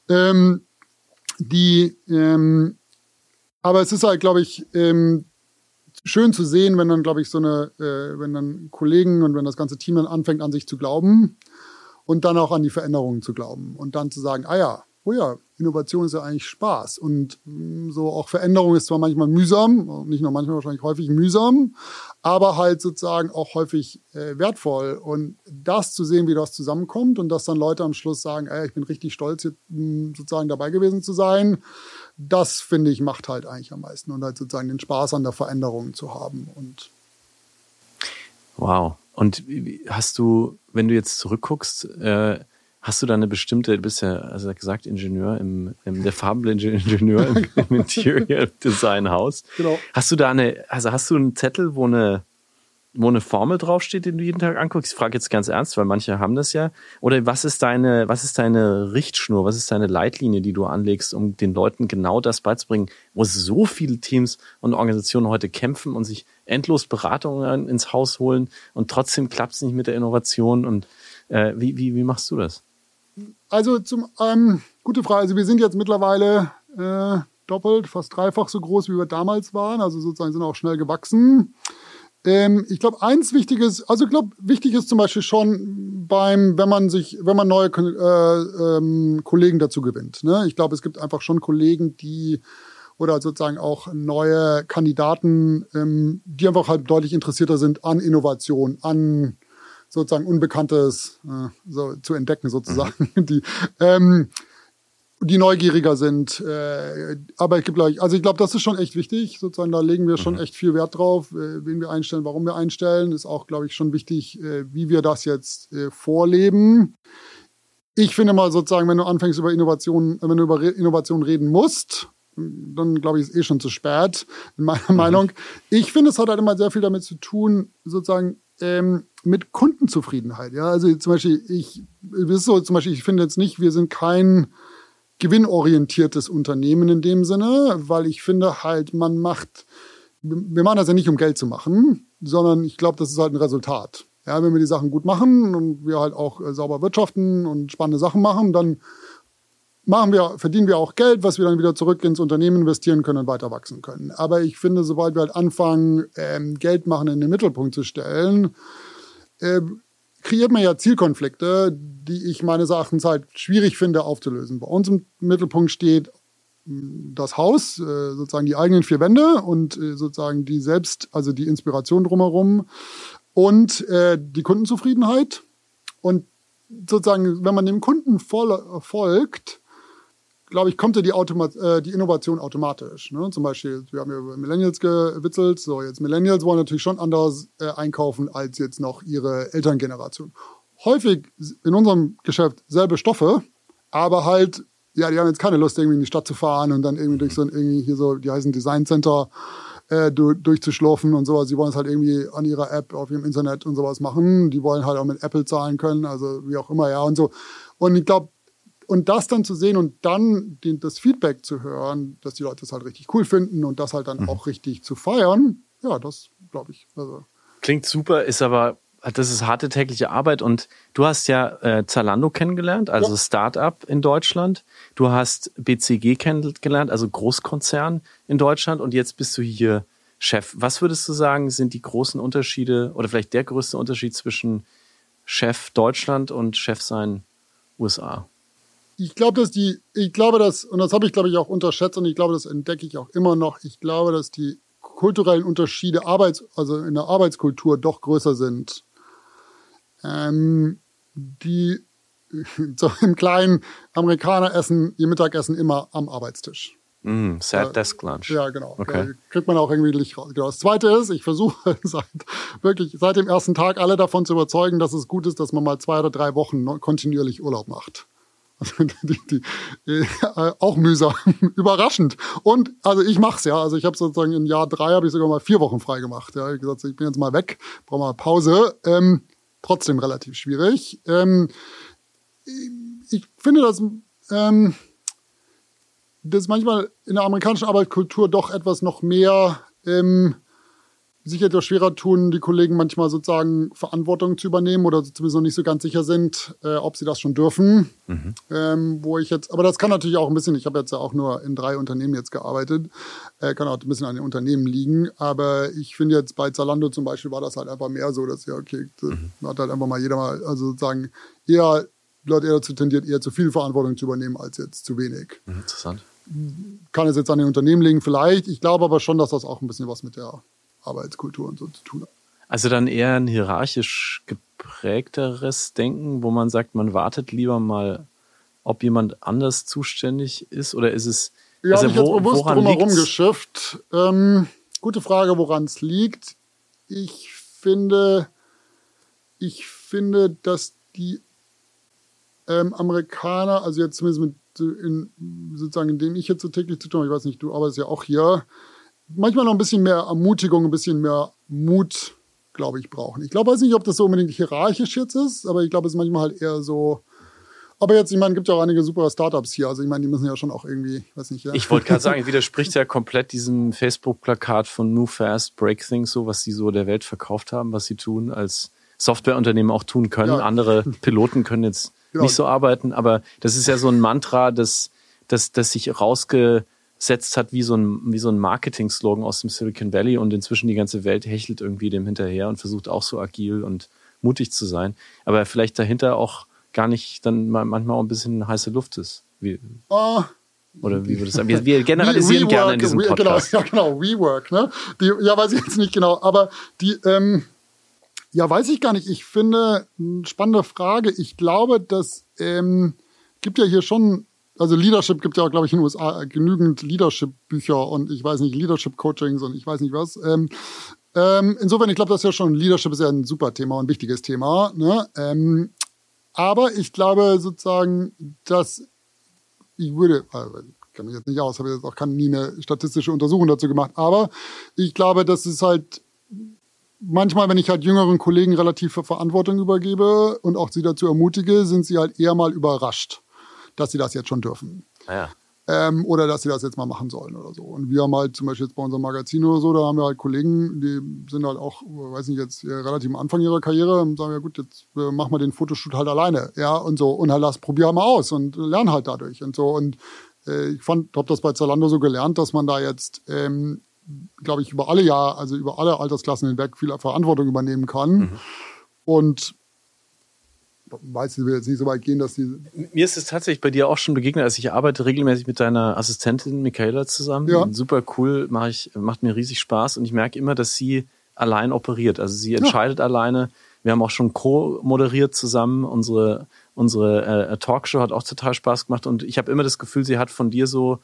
Speaker 2: ähm, die, ähm, aber es ist halt, glaube ich, ähm, schön zu sehen, wenn dann, glaube ich, so eine, äh, wenn dann Kollegen und wenn das ganze Team dann anfängt, an sich zu glauben und dann auch an die Veränderungen zu glauben und dann zu sagen, ah ja, oh ja, Innovation ist ja eigentlich Spaß und mm, so auch Veränderung ist zwar manchmal mühsam, nicht nur manchmal wahrscheinlich häufig mühsam, aber halt sozusagen auch häufig äh, wertvoll und das zu sehen, wie das zusammenkommt und dass dann Leute am Schluss sagen, ey, ich bin richtig stolz, mh, mm, sozusagen dabei gewesen zu sein das finde ich macht halt eigentlich am meisten und halt sozusagen den Spaß an der Veränderung zu haben und
Speaker 1: Wow. Und hast du, wenn du jetzt zurückguckst, äh, hast du da eine bestimmte, du bist ja, also gesagt, Ingenieur im, im der Farbeningenieur im, im Interior Design Haus. Genau. Hast du da eine, also hast du einen Zettel, wo eine wo eine Formel draufsteht, den du jeden Tag anguckst? Ich frage jetzt ganz ernst, weil manche haben das ja. Oder was ist deine, was ist deine Richtschnur, was ist deine Leitlinie, die du anlegst, um den Leuten genau das beizubringen, wo so viele Teams und Organisationen heute kämpfen und sich endlos Beratungen ins Haus holen und trotzdem klappt es nicht mit der Innovation und äh, wie, wie, wie machst du das?
Speaker 2: Also zum ähm, gute Frage. Also wir sind jetzt mittlerweile äh, doppelt, fast dreifach so groß, wie wir damals waren. Also sozusagen sind auch schnell gewachsen. Ähm, ich glaube, eins wichtiges, also ich glaube, wichtig ist zum Beispiel schon beim, wenn man sich, wenn man neue äh, ähm, Kollegen dazu gewinnt. Ne? Ich glaube, es gibt einfach schon Kollegen, die oder sozusagen auch neue Kandidaten, ähm, die einfach halt deutlich interessierter sind an Innovation, an sozusagen Unbekanntes äh, so, zu entdecken sozusagen. Mhm. Die, ähm, die neugieriger sind. Äh, aber ich glaube, also ich glaube, das ist schon echt wichtig. Sozusagen, da legen wir schon mhm. echt viel Wert drauf, äh, wen wir einstellen, warum wir einstellen. Ist auch, glaube ich, schon wichtig, äh, wie wir das jetzt äh, vorleben. Ich finde mal sozusagen, wenn du anfängst über Innovation, wenn du über Re Innovation reden musst, dann glaube ich, ist eh schon zu spät, in meiner mhm. Meinung. Ich finde, es hat halt immer sehr viel damit zu tun, sozusagen ähm, mit Kundenzufriedenheit. Ja, also zum Beispiel, ich, ist so, zum Beispiel, ich finde jetzt nicht, wir sind kein gewinnorientiertes Unternehmen in dem Sinne, weil ich finde halt, man macht, wir machen das ja nicht, um Geld zu machen, sondern ich glaube, das ist halt ein Resultat. Ja, wenn wir die Sachen gut machen und wir halt auch äh, sauber wirtschaften und spannende Sachen machen, dann machen wir, verdienen wir auch Geld, was wir dann wieder zurück ins Unternehmen investieren können und weiter wachsen können. Aber ich finde, sobald wir halt anfangen, ähm, Geld machen in den Mittelpunkt zu stellen, äh, kreiert man ja Zielkonflikte, die ich meines Erachtens halt schwierig finde aufzulösen. Bei uns im Mittelpunkt steht das Haus, äh, sozusagen die eigenen vier Wände und äh, sozusagen die selbst, also die Inspiration drumherum und äh, die Kundenzufriedenheit. Und sozusagen, wenn man dem Kunden folgt, glaube ich, kommt ja die, Automat äh, die Innovation automatisch. Ne? Zum Beispiel, wir haben ja über Millennials gewitzelt. So, jetzt Millennials wollen natürlich schon anders äh, einkaufen als jetzt noch ihre Elterngeneration. Häufig in unserem Geschäft selbe Stoffe, aber halt, ja, die haben jetzt keine Lust, irgendwie in die Stadt zu fahren und dann irgendwie durch so ein, irgendwie hier so, die heißen Design Center äh, durchzuschlurfen und sowas. Sie wollen es halt irgendwie an ihrer App, auf ihrem Internet und sowas machen. Die wollen halt auch mit Apple zahlen können, also wie auch immer, ja, und so. Und ich glaube, und das dann zu sehen und dann den, das Feedback zu hören, dass die Leute das halt richtig cool finden und das halt dann mhm. auch richtig zu feiern, ja, das glaube ich. Also.
Speaker 1: Klingt super, ist aber, das ist harte tägliche Arbeit und du hast ja äh, Zalando kennengelernt, also ja. Startup in Deutschland. Du hast BCG kennengelernt, also Großkonzern in Deutschland und jetzt bist du hier Chef. Was würdest du sagen, sind die großen Unterschiede oder vielleicht der größte Unterschied zwischen Chef Deutschland und Chef sein USA?
Speaker 2: Ich glaube, dass die, ich glaube, dass, und das habe ich, glaube ich, auch unterschätzt und ich glaube, das entdecke ich auch immer noch. Ich glaube, dass die kulturellen Unterschiede Arbeits, also in der Arbeitskultur doch größer sind. Ähm, die so im kleinen Amerikaner essen ihr Mittagessen immer am Arbeitstisch.
Speaker 1: Mm, sad äh, Desk Lunch.
Speaker 2: Ja, genau. Okay. Da kriegt man auch irgendwie Licht raus. Genau. Das zweite ist, ich versuche seit, wirklich seit dem ersten Tag alle davon zu überzeugen, dass es gut ist, dass man mal zwei oder drei Wochen kontinuierlich Urlaub macht. Die, die, äh, auch mühsam, überraschend. Und also ich mach's ja. Also ich habe sozusagen im Jahr drei habe ich sogar mal vier Wochen frei gemacht. Ja, ich gesagt, ich bin jetzt mal weg, brauche mal Pause. Ähm, trotzdem relativ schwierig. Ähm, ich finde, dass ähm, das manchmal in der amerikanischen Arbeitskultur doch etwas noch mehr ähm, sich etwas schwerer tun, die Kollegen manchmal sozusagen Verantwortung zu übernehmen oder zumindest noch nicht so ganz sicher sind, äh, ob sie das schon dürfen. Mhm. Ähm, wo ich jetzt, aber das kann natürlich auch ein bisschen, ich habe jetzt ja auch nur in drei Unternehmen jetzt gearbeitet, äh, kann auch ein bisschen an den Unternehmen liegen. Aber ich finde jetzt bei Zalando zum Beispiel war das halt einfach mehr so, dass ja, okay, mhm. hat halt einfach mal jeder mal, also sozusagen eher, Leute eher dazu tendiert, eher zu viel Verantwortung zu übernehmen als jetzt zu wenig.
Speaker 1: Mhm, interessant.
Speaker 2: Kann es jetzt an den Unternehmen liegen, vielleicht. Ich glaube aber schon, dass das auch ein bisschen was mit der Arbeitskultur und so zu tun hat.
Speaker 1: Also dann eher ein hierarchisch geprägteres Denken, wo man sagt, man wartet lieber mal, ob jemand anders zuständig ist oder ist es.
Speaker 2: Ja, also, ich wo, jetzt bewusst drumherum geschifft. Ähm, gute Frage, woran es liegt. Ich finde, ich finde, dass die ähm, Amerikaner, also jetzt zumindest mit in, sozusagen in dem ich jetzt so täglich zu tun habe, ich weiß nicht, du arbeitest ja auch hier, manchmal noch ein bisschen mehr Ermutigung, ein bisschen mehr Mut, glaube ich, brauchen. Ich glaube, weiß nicht, ob das so unbedingt hierarchisch jetzt ist, aber ich glaube, es ist manchmal halt eher so. Aber jetzt, ich meine, es gibt ja auch einige super Startups hier. Also ich meine, die müssen ja schon auch irgendwie, ich weiß nicht. Ja.
Speaker 1: Ich wollte gerade sagen, widerspricht ja komplett diesem Facebook-Plakat von Move Fast, Break Things, so was sie so der Welt verkauft haben, was sie tun, als Softwareunternehmen auch tun können. Ja. Andere Piloten können jetzt genau. nicht so arbeiten, aber das ist ja so ein Mantra, das, das, das sich rausge setzt hat wie so ein, wie so ein Marketing-Slogan aus dem Silicon Valley und inzwischen die ganze Welt hechelt irgendwie dem hinterher und versucht auch so agil und mutig zu sein. Aber vielleicht dahinter auch gar nicht dann manchmal auch ein bisschen heiße Luft ist. Wie, oh. Oder wie würde es sagen? Wir, wir generalisieren We, gerne in diesem genau, Podcast.
Speaker 2: Genau, ja, genau, WeWork, ne? Die, ja, weiß ich jetzt nicht genau, aber die, ähm, ja, weiß ich gar nicht. Ich finde, spannende Frage. Ich glaube, dass ähm, gibt ja hier schon also Leadership gibt ja, glaube ich, in den USA genügend Leadership-Bücher und ich weiß nicht, Leadership-Coachings und ich weiß nicht was. Ähm, ähm, insofern, ich glaube, das ist ja schon, Leadership ist ja ein super Thema und ein wichtiges Thema. Ne? Ähm, aber ich glaube sozusagen, dass ich würde, also ich kenne mich jetzt nicht aus, habe jetzt auch kann nie eine statistische Untersuchung dazu gemacht, aber ich glaube, dass es halt manchmal, wenn ich halt jüngeren Kollegen relativ für Verantwortung übergebe und auch sie dazu ermutige, sind sie halt eher mal überrascht dass sie das jetzt schon dürfen.
Speaker 1: Ah ja.
Speaker 2: Ähm, oder dass sie das jetzt mal machen sollen oder so. Und wir haben halt zum Beispiel jetzt bei unserem Magazin oder so, da haben wir halt Kollegen, die sind halt auch, weiß nicht, jetzt relativ am Anfang ihrer Karriere und sagen, ja gut, jetzt äh, mach mal den Fotoshoot halt alleine, ja, und so. Und halt lass, probier mal aus und lern halt dadurch und so. Und äh, ich fand, hab das bei Zalando so gelernt, dass man da jetzt, ähm, glaube ich, über alle Jahre, also über alle Altersklassen hinweg viel Verantwortung übernehmen kann. Mhm. Und weiß, ich will jetzt nicht so weit gehen, dass die.
Speaker 1: Mir ist es tatsächlich bei dir auch schon begegnet. Also ich arbeite regelmäßig mit deiner Assistentin Michaela zusammen. Ja. Super cool, mache ich, macht mir riesig Spaß und ich merke immer, dass sie allein operiert. Also sie entscheidet ja. alleine. Wir haben auch schon co-moderiert zusammen. Unsere, unsere äh, Talkshow hat auch total Spaß gemacht und ich habe immer das Gefühl, sie hat von dir so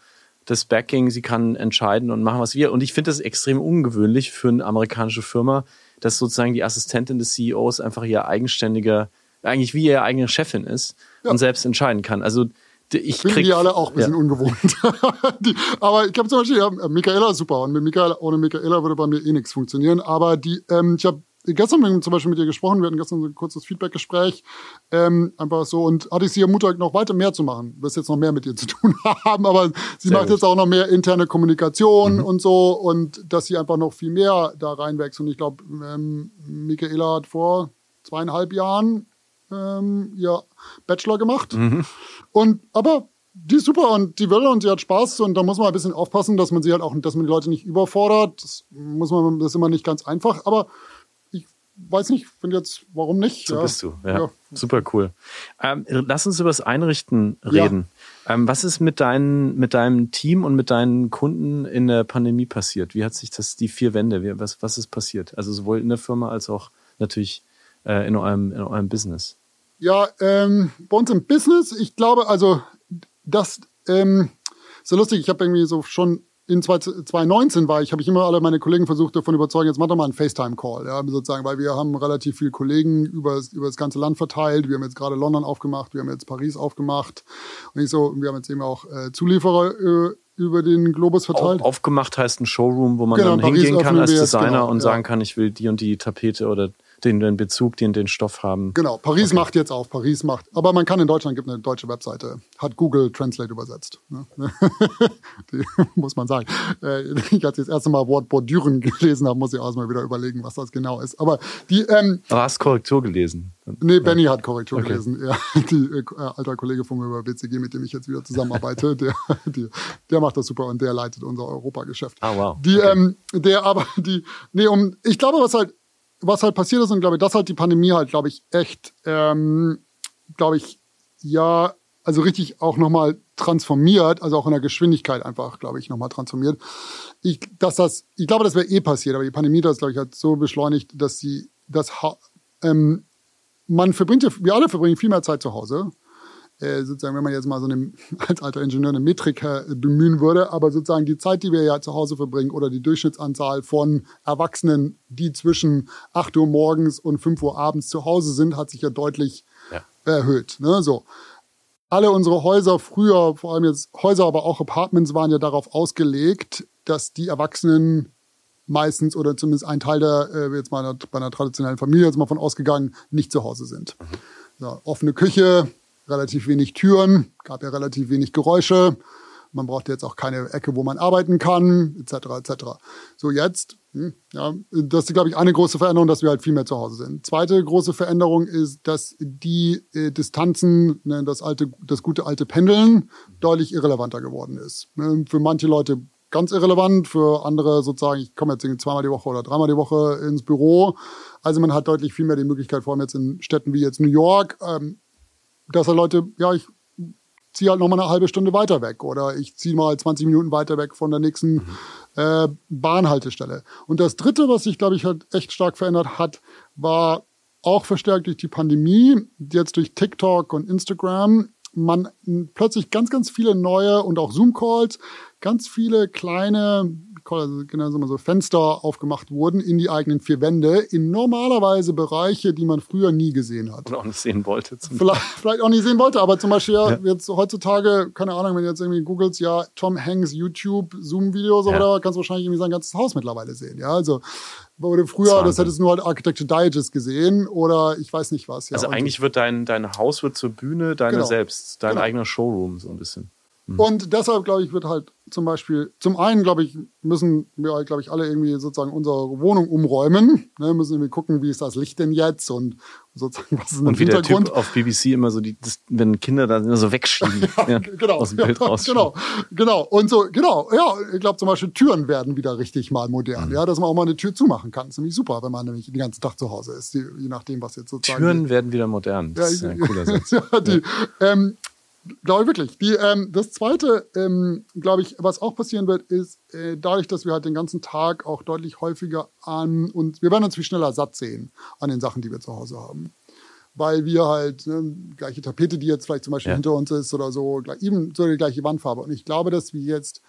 Speaker 1: das Backing, sie kann entscheiden und machen, was wir. Und ich finde das extrem ungewöhnlich für eine amerikanische Firma, dass sozusagen die Assistentin des CEOs einfach ihr eigenständiger, eigentlich wie ihre eigene Chefin ist ja. und selbst entscheiden kann. Also ich
Speaker 2: kriege die alle auch ein bisschen ja. ungewohnt. die, aber ich habe zum Beispiel, ja, Michaela ist super und mit Michaela, ohne Michaela würde bei mir eh nichts funktionieren. Aber die, ähm, ich habe gestern zum Beispiel mit ihr gesprochen, wir hatten gestern so ein kurzes Feedbackgespräch, ähm, einfach so, und hatte ich sie ermutigt, noch weiter mehr zu machen. Du wirst jetzt noch mehr mit ihr zu tun haben, aber sie Sehr macht gut. jetzt auch noch mehr interne Kommunikation mhm. und so, und dass sie einfach noch viel mehr da reinwächst. Und ich glaube, ähm, Michaela hat vor zweieinhalb Jahren ähm, ihr Bachelor gemacht. Mhm. Und aber die ist super und die will und sie hat Spaß und da muss man ein bisschen aufpassen, dass man sie halt auch, dass man die Leute nicht überfordert. Das muss man, das ist immer nicht ganz einfach, aber weiß nicht, finde jetzt, warum nicht.
Speaker 1: So ja. bist du, ja. ja. Super cool. Ähm, lass uns über das Einrichten reden. Ja. Ähm, was ist mit, deinen, mit deinem Team und mit deinen Kunden in der Pandemie passiert? Wie hat sich das, die vier Wände, wie, was, was ist passiert? Also sowohl in der Firma als auch natürlich äh, in, eurem, in eurem Business.
Speaker 2: Ja, ähm, bei uns im Business, ich glaube, also das ähm, so lustig, ich habe irgendwie so schon in 2019 war ich, habe ich immer alle meine Kollegen versucht davon überzeugen, jetzt mach doch mal einen FaceTime-Call, ja, sozusagen, weil wir haben relativ viele Kollegen über, über das ganze Land verteilt. Wir haben jetzt gerade London aufgemacht, wir haben jetzt Paris aufgemacht und ich so, wir haben jetzt eben auch äh, Zulieferer äh, über den Globus verteilt.
Speaker 1: Auf, aufgemacht heißt ein Showroom, wo man genau, dann hingehen kann als Designer genau, und ja. sagen kann, ich will die und die Tapete oder den, den Bezug, den den Stoff haben.
Speaker 2: Genau, Paris okay. macht jetzt auf, Paris macht. Aber man kann in Deutschland, gibt eine deutsche Webseite, hat Google Translate übersetzt. Ne? Die, muss man sagen. Äh, ich als ich das erste Mal Wort Bordüren gelesen habe, muss ich auch mal wieder überlegen, was das genau ist. Aber die. Ähm,
Speaker 1: Aber hast Korrektur gelesen?
Speaker 2: Nee, Benny hat Korrektur okay. gelesen. Ja, die, äh, alter Kollege von mir über BCG, mit dem ich jetzt wieder zusammenarbeite, der, die, der macht das super und der leitet unser Europageschäft.
Speaker 1: Ah, wow.
Speaker 2: Die, okay. ähm, der aber, die, nee, um, ich glaube, was halt was halt passiert ist und glaube ich, das hat die Pandemie halt, glaube ich, echt, ähm, glaube ich, ja, also richtig auch nochmal transformiert, also auch in der Geschwindigkeit einfach, glaube ich, nochmal transformiert. Ich, dass das, ich glaube, das wäre eh passiert, aber die Pandemie das, glaube ich, hat so beschleunigt, dass sie, das, ähm, man verbringt ja, wir alle verbringen viel mehr Zeit zu Hause äh, sozusagen, wenn man jetzt mal so eine, als alter Ingenieur eine Metrik äh, bemühen würde, aber sozusagen die Zeit, die wir ja zu Hause verbringen oder die Durchschnittsanzahl von Erwachsenen, die zwischen 8 Uhr morgens und 5 Uhr abends zu Hause sind, hat sich ja deutlich ja. erhöht. Ne? So. Alle unsere Häuser früher, vor allem jetzt Häuser, aber auch Apartments, waren ja darauf ausgelegt, dass die Erwachsenen meistens oder zumindest ein Teil der, äh, jetzt mal bei einer traditionellen Familie jetzt mal von ausgegangen, nicht zu Hause sind. Mhm. Ja, offene Küche, relativ wenig Türen, gab ja relativ wenig Geräusche. Man braucht jetzt auch keine Ecke, wo man arbeiten kann, etc. etc. So jetzt, hm, ja, das ist, glaube ich, eine große Veränderung, dass wir halt viel mehr zu Hause sind. Zweite große Veränderung ist, dass die äh, Distanzen, ne, das alte, das gute alte Pendeln deutlich irrelevanter geworden ist. Ne, für manche Leute ganz irrelevant, für andere sozusagen, ich komme jetzt zweimal die Woche oder dreimal die Woche ins Büro. Also man hat deutlich viel mehr die Möglichkeit, vor allem jetzt in Städten wie jetzt New York, ähm, dass da Leute, ja, ich ziehe halt noch mal eine halbe Stunde weiter weg oder ich ziehe mal 20 Minuten weiter weg von der nächsten mhm. äh, Bahnhaltestelle. Und das Dritte, was sich, glaube ich, halt echt stark verändert hat, war auch verstärkt durch die Pandemie, jetzt durch TikTok und Instagram, man plötzlich ganz, ganz viele neue und auch Zoom-Calls, ganz viele kleine also genau so Fenster aufgemacht wurden in die eigenen vier Wände, in normalerweise Bereiche, die man früher nie gesehen hat.
Speaker 1: Und auch nicht sehen wollte.
Speaker 2: Vielleicht, vielleicht, auch nicht sehen wollte, aber zum Beispiel ja, jetzt heutzutage, keine Ahnung, wenn du jetzt irgendwie googelst, ja, Tom Hanks YouTube Zoom-Videos ja. oder kannst du wahrscheinlich irgendwie sein ganzes Haus mittlerweile sehen. Ja, also oder früher, das, das hättest du nur halt Architecture Digest gesehen oder ich weiß nicht was.
Speaker 1: Ja. Also eigentlich wird dein, dein Haus wird zur Bühne deiner genau. selbst, dein genau. eigener Showroom so ein bisschen.
Speaker 2: Mhm. Und deshalb, glaube ich, wird halt zum Beispiel, zum einen, glaube ich, müssen wir, halt, glaube ich, alle irgendwie sozusagen unsere Wohnung umräumen. Ne, müssen irgendwie gucken, wie ist das Licht denn jetzt und sozusagen, was ist
Speaker 1: und wie. Der typ auf BBC immer so, die, das, wenn Kinder da so wegschieben, ja, ja, genau, aus dem Bild
Speaker 2: raus. Genau, genau. Und so, genau, ja, ich glaube zum Beispiel Türen werden wieder richtig mal modern, mhm. ja, dass man auch mal eine Tür zumachen kann. Das ist nämlich super, wenn man nämlich den ganzen Tag zu Hause ist, die, je nachdem, was jetzt sozusagen.
Speaker 1: Türen werden wieder modern. Das ja, ist ein cooler Satz.
Speaker 2: ja, die, ähm, Glaube ich wirklich. Die, ähm, das Zweite, ähm, glaube ich, was auch passieren wird, ist äh, dadurch, dass wir halt den ganzen Tag auch deutlich häufiger an und wir werden uns viel schneller satt sehen an den Sachen, die wir zu Hause haben. Weil wir halt ne, gleiche Tapete, die jetzt vielleicht zum Beispiel ja. hinter uns ist oder so, eben so die gleiche Wandfarbe. Und ich glaube, dass wir jetzt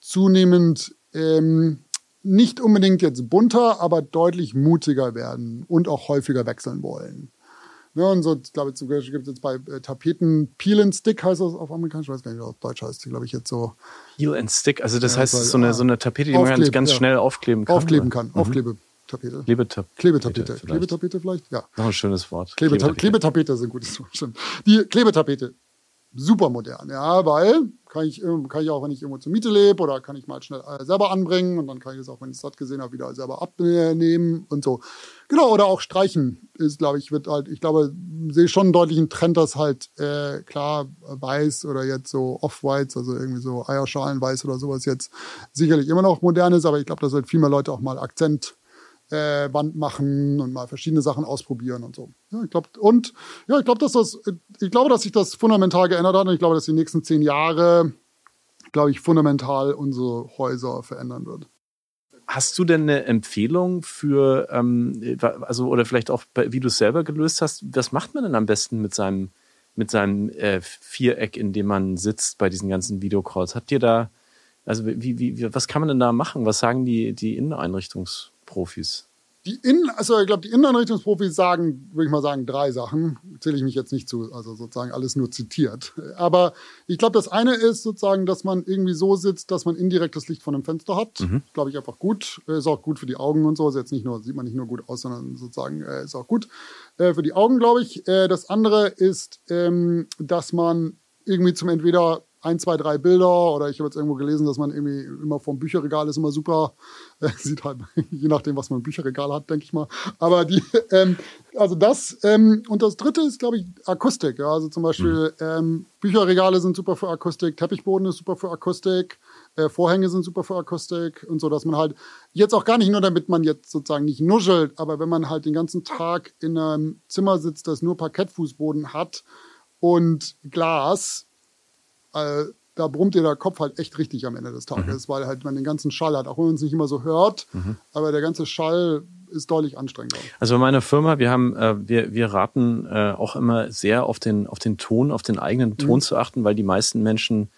Speaker 2: zunehmend ähm, nicht unbedingt jetzt bunter, aber deutlich mutiger werden und auch häufiger wechseln wollen. Ne, und so, ich glaube, zum Beispiel gibt es jetzt bei äh, Tapeten Peel and Stick heißt das auf Amerikanisch, ich weiß gar nicht, wie das auf Deutsch heißt, glaube ich jetzt so.
Speaker 1: Peel and Stick, also das ja, heißt, so eine, so eine Tapete, die man ganz, ja. schnell aufkleben kann.
Speaker 2: Aufkleben kann, mhm. Aufklebetapete.
Speaker 1: Klebetap
Speaker 2: Klebetapete. Vielleicht. Klebetapete vielleicht, ja.
Speaker 1: Noch ein schönes Wort.
Speaker 2: Klebeta Klebetapete ist ein gutes Wort, stimmt. Die Klebetapete super modern, ja, weil kann ich, kann ich auch, wenn ich irgendwo zur Miete lebe oder kann ich mal schnell selber anbringen und dann kann ich das auch, wenn ich es satt gesehen habe, wieder selber abnehmen und so. Genau, oder auch streichen ist, glaube ich, wird halt, ich glaube, sehe schon einen deutlichen Trend, dass halt äh, klar weiß oder jetzt so Off-Whites, also irgendwie so Eierschalenweiß oder sowas jetzt sicherlich immer noch modern ist, aber ich glaube, dass halt viel mehr Leute auch mal Akzent äh, Wand machen und mal verschiedene Sachen ausprobieren und so. Ja, ich glaube, und ja, ich glaube, dass das, ich glaube, dass sich das fundamental geändert hat und ich glaube, dass die nächsten zehn Jahre, glaube ich, fundamental unsere Häuser verändern wird.
Speaker 1: Hast du denn eine Empfehlung für, ähm, also oder vielleicht auch, wie du es selber gelöst hast? Was macht man denn am besten mit seinem, mit seinem äh, Viereck, in dem man sitzt bei diesen ganzen Videocalls? Habt ihr da, also wie, wie, was kann man denn da machen? Was sagen die, die Inneneinrichtungs Profis?
Speaker 2: Die Innen, also ich glaube, die Inneneinrichtungsprofis sagen, würde ich mal sagen, drei Sachen. Zähle ich mich jetzt nicht zu, also sozusagen alles nur zitiert. Aber ich glaube, das eine ist sozusagen, dass man irgendwie so sitzt, dass man indirekt das Licht von dem Fenster hat. Mhm. Glaube ich einfach gut. Ist auch gut für die Augen und so. Ist jetzt nicht nur, sieht man nicht nur gut aus, sondern sozusagen äh, ist auch gut äh, für die Augen, glaube ich. Äh, das andere ist, ähm, dass man irgendwie zum entweder ein, zwei, drei Bilder oder ich habe jetzt irgendwo gelesen, dass man irgendwie immer vom Bücherregal ist immer super. Sieht halt, je nachdem, was man im Bücherregal hat, denke ich mal. Aber die, ähm, also das ähm, und das dritte ist, glaube ich, Akustik. Ja? Also zum Beispiel mhm. ähm, Bücherregale sind super für Akustik, Teppichboden ist super für Akustik, äh, Vorhänge sind super für Akustik und so, dass man halt jetzt auch gar nicht nur, damit man jetzt sozusagen nicht nuschelt, aber wenn man halt den ganzen Tag in einem Zimmer sitzt, das nur Parkettfußboden hat und Glas, äh, da brummt dir der Kopf halt echt richtig am Ende des Tages, mhm. weil halt man den ganzen Schall hat, auch wenn man es nicht immer so hört, mhm. aber der ganze Schall ist deutlich anstrengender.
Speaker 1: Also in meiner Firma, wir haben, äh, wir, wir raten äh, auch immer sehr auf den, auf den Ton, auf den eigenen Ton mhm. zu achten, weil die meisten Menschen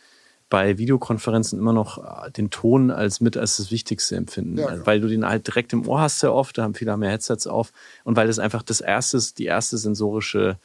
Speaker 1: bei Videokonferenzen immer noch äh, den Ton als mit als das Wichtigste empfinden, ja, ja. weil du den halt direkt im Ohr hast sehr oft, da haben viele mehr Headsets auf und weil das einfach das erste, die erste sensorische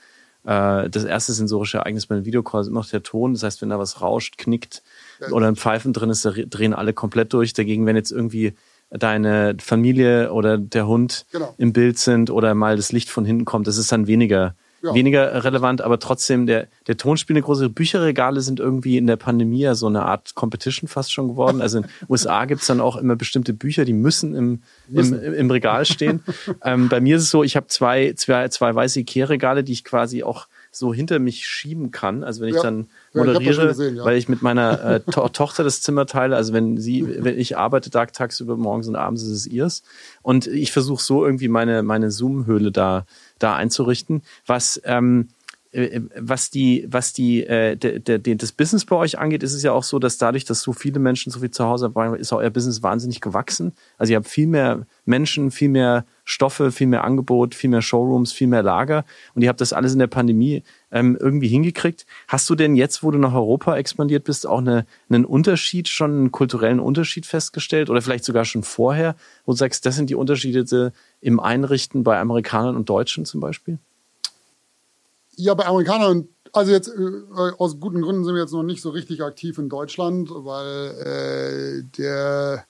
Speaker 1: äh, das erste sensorische Ereignis bei einem Videocall ist immer noch der Ton. Das heißt, wenn da was rauscht, knickt oder ein Pfeifen drin ist, da drehen alle komplett durch. Dagegen, wenn jetzt irgendwie deine Familie oder der Hund genau. im Bild sind oder mal das Licht von hinten kommt, das ist dann weniger ja. weniger relevant, aber trotzdem, der, der Ton spielt eine große Bücherregale sind irgendwie in der Pandemie ja so eine Art Competition fast schon geworden. Also in den USA gibt's dann auch immer bestimmte Bücher, die müssen im, müssen. im, im Regal stehen. ähm, bei mir ist es so, ich habe zwei, zwei, zwei weiße Ikea-Regale, die ich quasi auch so hinter mich schieben kann. Also wenn ich ja. dann moderiere, ja, ich gesehen, ja. weil ich mit meiner äh, to Tochter das Zimmer teile. Also wenn sie, wenn ich arbeite Tag, tagsüber, morgens und abends ist es ihrs. Und ich versuche so irgendwie meine, meine Zoom-Höhle da da einzurichten. Was ähm, äh, was die, was die, äh, de, de, das Business bei euch angeht, ist es ja auch so, dass dadurch, dass so viele Menschen so viel zu Hause haben, ist auch euer Business wahnsinnig gewachsen. Also ihr habt viel mehr Menschen, viel mehr Stoffe, viel mehr Angebot, viel mehr Showrooms, viel mehr Lager und ihr habt das alles in der Pandemie ähm, irgendwie hingekriegt. Hast du denn jetzt, wo du nach Europa expandiert bist, auch eine, einen Unterschied, schon einen kulturellen Unterschied festgestellt oder vielleicht sogar schon vorher, wo du sagst, das sind die Unterschiede im Einrichten bei Amerikanern und Deutschen zum Beispiel?
Speaker 2: Ja, bei Amerikanern, also jetzt äh, aus guten Gründen sind wir jetzt noch nicht so richtig aktiv in Deutschland, weil äh, der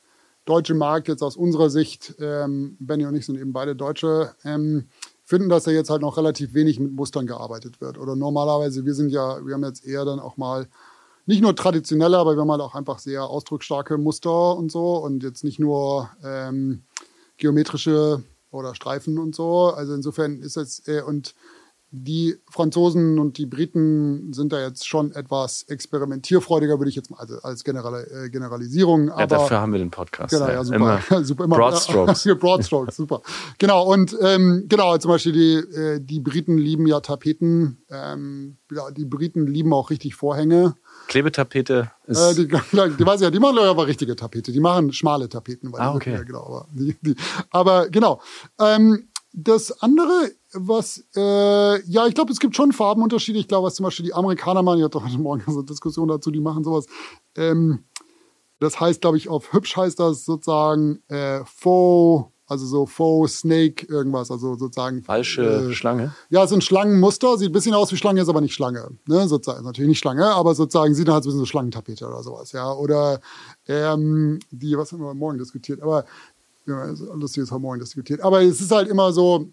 Speaker 2: deutsche Markt jetzt aus unserer Sicht, ähm, Benny und ich sind eben beide Deutsche, ähm, finden, dass da jetzt halt noch relativ wenig mit Mustern gearbeitet wird. Oder normalerweise, wir sind ja, wir haben jetzt eher dann auch mal nicht nur traditionelle, aber wir haben halt auch einfach sehr ausdrucksstarke Muster und so und jetzt nicht nur ähm, geometrische oder Streifen und so. Also insofern ist es äh, und die Franzosen und die Briten sind da jetzt schon etwas experimentierfreudiger, würde ich jetzt mal also als General, äh, Generalisierung.
Speaker 1: Ja, dafür haben wir den Podcast.
Speaker 2: Genau, ja, super. Immer super immer,
Speaker 1: Broad Strokes.
Speaker 2: Broad Strokes, super. Genau, und ähm, genau, zum Beispiel die, äh, die Briten lieben ja Tapeten. Ähm, ja, die Briten lieben auch richtig Vorhänge.
Speaker 1: Klebetapete ist.
Speaker 2: Äh, die, die, weiß ja, die machen aber richtige Tapete. Die machen schmale Tapeten.
Speaker 1: ah, okay.
Speaker 2: Ja, genau, aber, die, die, aber genau. Ähm, das andere, was, äh, ja, ich glaube, es gibt schon Farbenunterschiede. Ich glaube, was zum Beispiel die Amerikaner machen, ich hatte heute Morgen so eine Diskussion dazu, die machen sowas. Ähm, das heißt, glaube ich, auf hübsch heißt das sozusagen äh, faux, also so faux Snake irgendwas, also sozusagen.
Speaker 1: Falsche äh, Schlange?
Speaker 2: Ja, es sind Schlangenmuster, sieht ein bisschen aus wie Schlange, ist aber nicht Schlange. Ne? Sozusagen, natürlich nicht Schlange, aber sozusagen sieht halt so ein bisschen so Schlangentapete oder sowas, ja. Oder ähm, die, was haben wir morgen diskutiert, aber ja, lustiges Morgen diskutiert. Aber es ist halt immer so,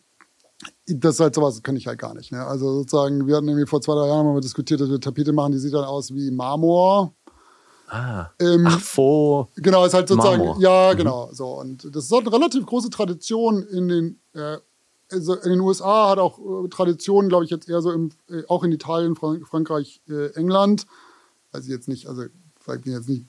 Speaker 2: das ist halt sowas, das kann ich halt gar nicht. Ne? Also sozusagen, wir hatten irgendwie vor zwei, drei Jahren mal diskutiert, dass wir Tapete machen, die sieht dann aus wie Marmor.
Speaker 1: Ah. Ähm, Ach, faux.
Speaker 2: Genau, ist halt sozusagen, Marmor. ja, mhm. genau. So. Und das ist halt eine relativ große Tradition in den, äh, also in den USA hat auch äh, Traditionen, glaube ich, jetzt eher so im, äh, auch in Italien, Frank Frankreich, äh, England. Also jetzt nicht, also vielleicht bin ich jetzt nicht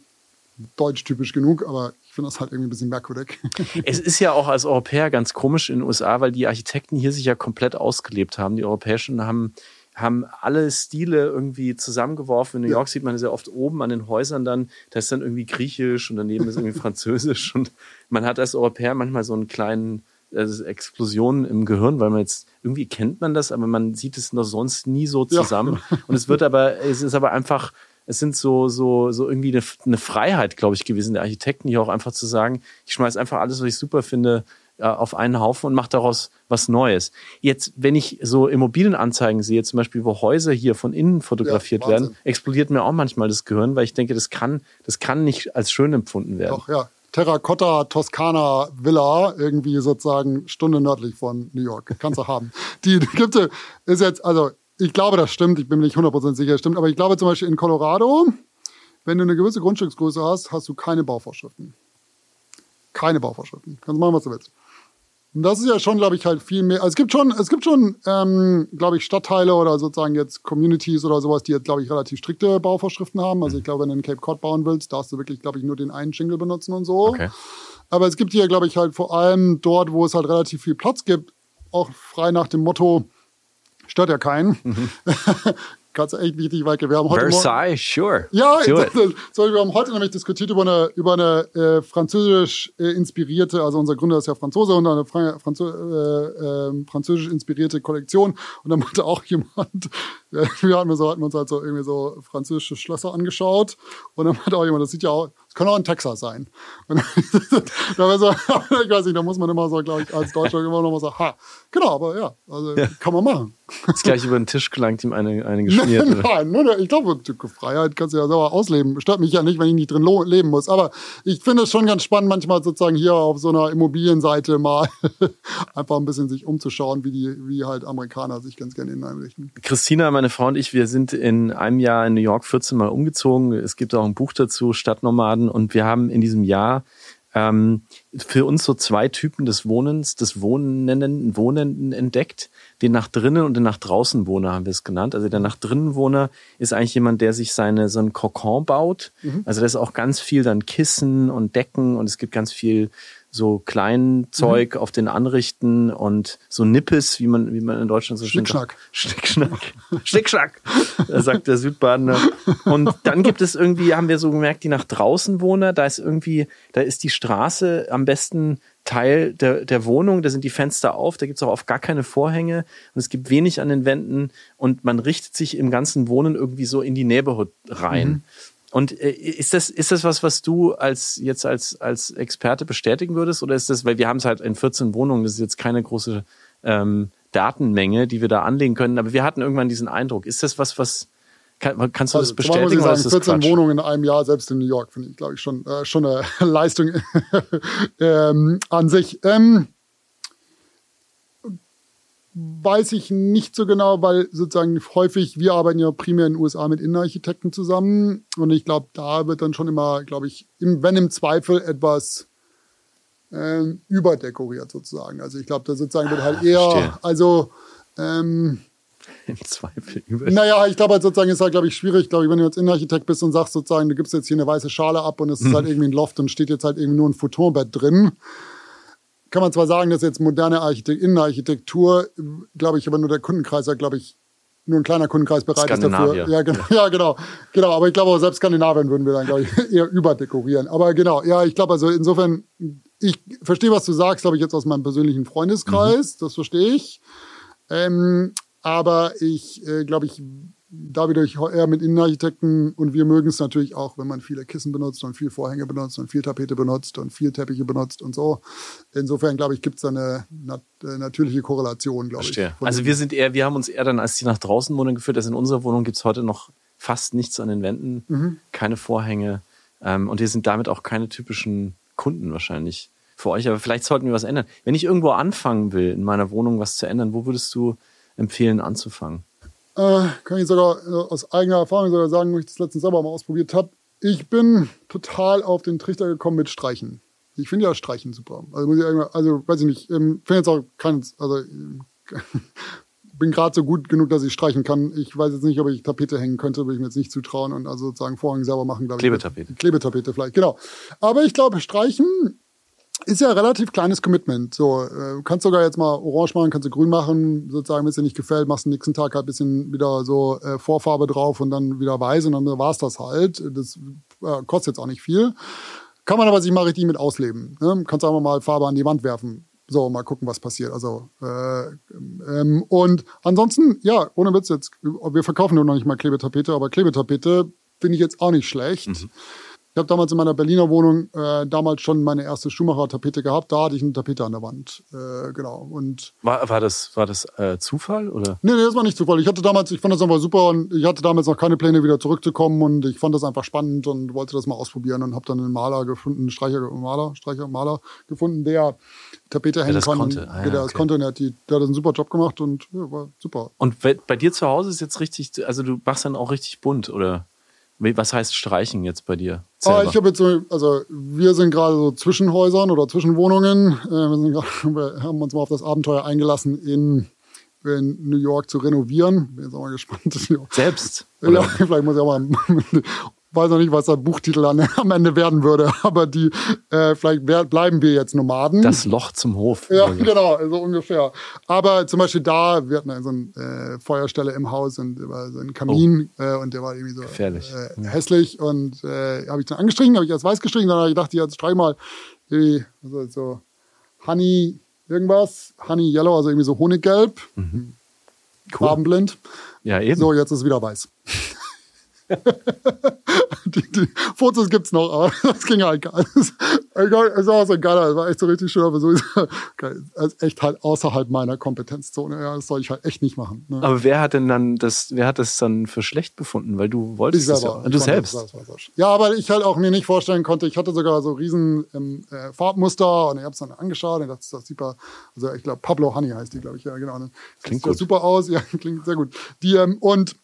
Speaker 2: deutsch-typisch genug, aber ich finde das halt irgendwie ein bisschen merkwürdig.
Speaker 1: Es ist ja auch als Europäer ganz komisch in den USA, weil die Architekten hier sich ja komplett ausgelebt haben. Die Europäischen haben haben alle Stile irgendwie zusammengeworfen. In New York sieht man sehr oft oben an den Häusern dann, da ist dann irgendwie Griechisch und daneben ist irgendwie Französisch und man hat als Europäer manchmal so einen kleinen also Explosion im Gehirn, weil man jetzt irgendwie kennt man das, aber man sieht es noch sonst nie so zusammen. Ja. Und es wird aber, es ist aber einfach es sind so, so, so irgendwie eine, eine Freiheit, glaube ich, gewesen der Architekten hier auch einfach zu sagen, ich schmeiß einfach alles, was ich super finde, äh, auf einen Haufen und mache daraus was Neues. Jetzt, wenn ich so Immobilienanzeigen sehe, zum Beispiel, wo Häuser hier von innen fotografiert ja, werden, explodiert mir auch manchmal das Gehirn, weil ich denke, das kann, das kann nicht als schön empfunden werden.
Speaker 2: Doch, ja. Terracotta Toskana Villa, irgendwie sozusagen Stunde nördlich von New York. Kannst du haben. Die, gibt es, ist jetzt, also ich glaube, das stimmt. Ich bin mir nicht 100% sicher, das stimmt. Aber ich glaube zum Beispiel in Colorado, wenn du eine gewisse Grundstücksgröße hast, hast du keine Bauvorschriften. Keine Bauvorschriften. Kannst machen, was du willst. Und das ist ja schon, glaube ich, halt viel mehr. Also es gibt schon, es gibt schon, ähm, glaube ich, Stadtteile oder sozusagen jetzt Communities oder sowas, die jetzt, glaube ich, relativ strikte Bauvorschriften haben. Also ich glaube, wenn du in Cape Cod bauen willst, darfst du wirklich, glaube ich, nur den einen Shingle benutzen und so. Okay. Aber es gibt hier, glaube ich, halt vor allem dort, wo es halt relativ viel Platz gibt, auch frei nach dem Motto, Stört ja keinen. Mhm. Kannst du echt richtig weit gehen. Wir haben heute
Speaker 1: Versailles, sure.
Speaker 2: Ja, sorry, wir haben heute nämlich diskutiert über eine, über eine äh, französisch äh, inspirierte, also unser Gründer ist ja Franzose und eine Fra Franzö äh, äh, französisch inspirierte Kollektion. Und dann meinte auch jemand, wir hatten, so, hatten uns halt so irgendwie so französische Schlösser angeschaut. Und dann meinte auch jemand, das sieht ja auch, das kann auch in Texas sein. Und da war so, ich weiß nicht, da muss man immer so, glaube ich, als Deutscher immer noch mal so, ha, genau, aber ja, also ja. kann man machen.
Speaker 1: Das gleich über den Tisch gelangt ihm eine, eine geschmiert.
Speaker 2: Nein, nein, ich glaube, Freiheit kannst du ja sauber ausleben. Stört mich ja nicht, wenn ich nicht drin leben muss. Aber ich finde es schon ganz spannend, manchmal sozusagen hier auf so einer Immobilienseite mal einfach ein bisschen sich umzuschauen, wie die, wie halt Amerikaner sich ganz gerne innen einrichten.
Speaker 1: Christina, meine Frau und ich, wir sind in einem Jahr in New York 14 Mal umgezogen. Es gibt auch ein Buch dazu, Stadtnomaden. Und wir haben in diesem Jahr ähm, für uns so zwei Typen des Wohnens, des Wohnenden, Wohnenden entdeckt. Den nach drinnen und den nach draußen Wohner haben wir es genannt. Also der nach drinnen Wohner ist eigentlich jemand, der sich seine so ein Kokon baut. Mhm. Also da ist auch ganz viel dann Kissen und Decken und es gibt ganz viel so Kleinzeug mhm. auf den Anrichten und so Nippes, wie man, wie man in Deutschland so schön
Speaker 2: sagt.
Speaker 1: Schnickschnack. Schnickschnack, sagt der Südbadener. Und dann gibt es irgendwie, haben wir so gemerkt, die nach draußen Wohner, da ist irgendwie, da ist die Straße am besten Teil der, der Wohnung, da sind die Fenster auf, da gibt es auch auf gar keine Vorhänge und es gibt wenig an den Wänden und man richtet sich im ganzen Wohnen irgendwie so in die Neighborhood rein. Mhm. Und äh, ist das, ist das was, was du als jetzt als, als Experte bestätigen würdest? Oder ist das, weil wir haben es halt in 14 Wohnungen, das ist jetzt keine große ähm, Datenmenge, die wir da anlegen können, aber wir hatten irgendwann diesen Eindruck. Ist das was, was kann, kannst du also, das bestätigen?
Speaker 2: Muss ich sagen, 14 Quatsch? Wohnungen in einem Jahr, selbst in New York, finde ich, glaube ich, schon, äh, schon eine Leistung ähm, an sich. Ähm, weiß ich nicht so genau, weil sozusagen häufig, wir arbeiten ja primär in den USA mit Innenarchitekten zusammen und ich glaube, da wird dann schon immer, glaube ich, im, wenn im Zweifel etwas ähm, überdekoriert sozusagen. Also ich glaube, da sozusagen wird halt eher,
Speaker 1: verstehe.
Speaker 2: also ähm,
Speaker 1: Im Zweifel über.
Speaker 2: naja, ich glaube halt sozusagen ist halt, glaube ich, schwierig, glaube ich, wenn du jetzt Innenarchitekt bist und sagst sozusagen, du gibst jetzt hier eine weiße Schale ab und es ist halt irgendwie ein Loft und steht jetzt halt irgendwie nur ein Futonbett drin. Kann man zwar sagen, dass jetzt moderne Architekt Innenarchitektur, glaube ich, aber nur der Kundenkreis ja, glaube ich, nur ein kleiner Kundenkreis bereit ist dafür. Ja, genau, ja, genau. Genau, aber ich glaube auch selbst Skandinavien würden wir dann, glaube ich, eher überdekorieren. Aber genau, ja, ich glaube also insofern, ich verstehe, was du sagst, glaube ich, jetzt aus meinem persönlichen Freundeskreis, das verstehe ich. Ähm, aber ich äh, glaube, ich da wieder ich eher mit Innenarchitekten und wir mögen es natürlich auch, wenn man viele Kissen benutzt und viel Vorhänge benutzt und viel Tapete benutzt und viel Teppiche benutzt und so. Insofern glaube ich, gibt es da eine nat äh, natürliche Korrelation, glaube ich.
Speaker 1: Also wir sind eher, wir haben uns eher dann als die nach draußen Wohnung geführt. Also in unserer Wohnung gibt's heute noch fast nichts an den Wänden,
Speaker 2: Mhm.
Speaker 1: keine Vorhänge. Ähm, und wir sind damit auch keine typischen Kunden wahrscheinlich für euch. Aber vielleicht sollten wir was ändern. Wenn ich irgendwo anfangen will, in meiner Wohnung was zu ändern, wo würdest du empfehlen anzufangen?
Speaker 2: Äh, kann ich sogar äh, aus eigener Erfahrung sogar sagen, wo ich das letztens selber mal ausprobiert habe. Ich bin total auf den Trichter gekommen mit Streichen. Ich finde ja Streichen super. Also muss ich also weiß ich nicht, ähm, finde jetzt auch keins, also ähm, bin gerade so gut genug, dass ich streichen kann. Ich weiß jetzt nicht, ob ich Tapete hängen könnte, würde ich mir jetzt nicht zutrauen und also sozusagen Vorhang selber machen, glaube ich.
Speaker 1: Klebetapete.
Speaker 2: Klebetapete vielleicht, genau. Aber ich glaube, Streichen ist ja relativ kleines Commitment. So, äh, kannst sogar jetzt mal orange machen, kannst du grün machen, sozusagen, wenn es dir nicht gefällt, machst du nächsten Tag halt bisschen wieder so äh, Vorfarbe drauf und dann wieder weiß und dann war's das halt. Das äh, kostet jetzt auch nicht viel. Kann man aber sich mal richtig mit ausleben. Ne? Kannst einfach mal Farbe an die Wand werfen. So, mal gucken, was passiert. Also, äh, ähm, und ansonsten, ja, ohne Witz jetzt, wir verkaufen nur noch nicht mal Klebetapete, aber Klebetapete finde ich jetzt auch nicht schlecht. Ich habe damals in meiner Berliner Wohnung äh, damals schon meine erste Schumacher-Tapete gehabt. Da hatte ich eine Tapete an der Wand. Äh, genau. Und
Speaker 1: War, war das, war das äh, Zufall oder?
Speaker 2: nee, nee, das war nicht Zufall. Ich hatte damals, ich fand das einfach super und ich hatte damals noch keine Pläne, wieder zurückzukommen und ich fand das einfach spannend und wollte das mal ausprobieren und habe dann einen Maler gefunden, einen Streicher, Maler, Streicher, Maler gefunden, der Tapete hängen
Speaker 1: das
Speaker 2: kann.
Speaker 1: konnte. Ah, ja,
Speaker 2: der das
Speaker 1: okay.
Speaker 2: konnte und der hat, die, der hat einen super Job gemacht und ja, war super.
Speaker 1: Und bei dir zu Hause ist jetzt richtig, also du machst dann auch richtig bunt oder? Was heißt streichen jetzt bei dir?
Speaker 2: Ah,
Speaker 1: selber?
Speaker 2: ich habe jetzt so, also wir sind gerade so zwischen Häusern oder zwischen Wohnungen. Äh, wir, gerade, wir haben uns mal auf das Abenteuer eingelassen, in, in New York zu renovieren. Bin jetzt auch mal gespannt.
Speaker 1: Selbst?
Speaker 2: Ja, vielleicht muss ich auch mal, weiß noch nicht, was der Buchtitel an, am Ende werden würde, aber die, äh, vielleicht bleiben wir jetzt Nomaden.
Speaker 1: Das Loch zum Hof.
Speaker 2: Ja, genau, so ungefähr. Aber zum Beispiel da, wir hatten so eine äh, Feuerstelle im Haus und war so ein Kamin äh, und der war irgendwie so
Speaker 1: Oh. Gefährlich.
Speaker 2: Äh, hässlich und äh, habe ich dann angestrichen, habe ich erst weiß gestrichen, dann habe ich gedacht, jetzt streich mal irgendwie also so Honey irgendwas, Honey Yellow, also irgendwie so Honiggelb,
Speaker 1: Cool.
Speaker 2: farbenblind.
Speaker 1: Ja, eben.
Speaker 2: So, jetzt ist es wieder weiß. die, die Fotos gibt's noch, aber das ging halt gar nicht. Es war so geil, es war echt so richtig schön, aber so ist. Also echt halt außerhalb meiner Kompetenzzone. Ja, das soll ich halt echt nicht machen. Ne?
Speaker 1: Aber wer hat denn dann das, wer hat das dann für schlecht befunden? Weil du wolltest
Speaker 2: Ich
Speaker 1: das
Speaker 2: selber.
Speaker 1: ja.
Speaker 2: Ich
Speaker 1: Du selbst.
Speaker 2: das, das. Ja, aber ich halt auch mir nicht vorstellen konnte, ich hatte sogar so riesen ähm, äh, Farbmuster und ich habe es dann angeschaut und dachte, das ist super. Also ich glaube, Pablo Honey heißt die, glaube ich, ja, genau. Das
Speaker 1: Klingt
Speaker 2: sieht ja
Speaker 1: gut.
Speaker 2: super aus, ja, klingt sehr gut. Die, ähm, und ja,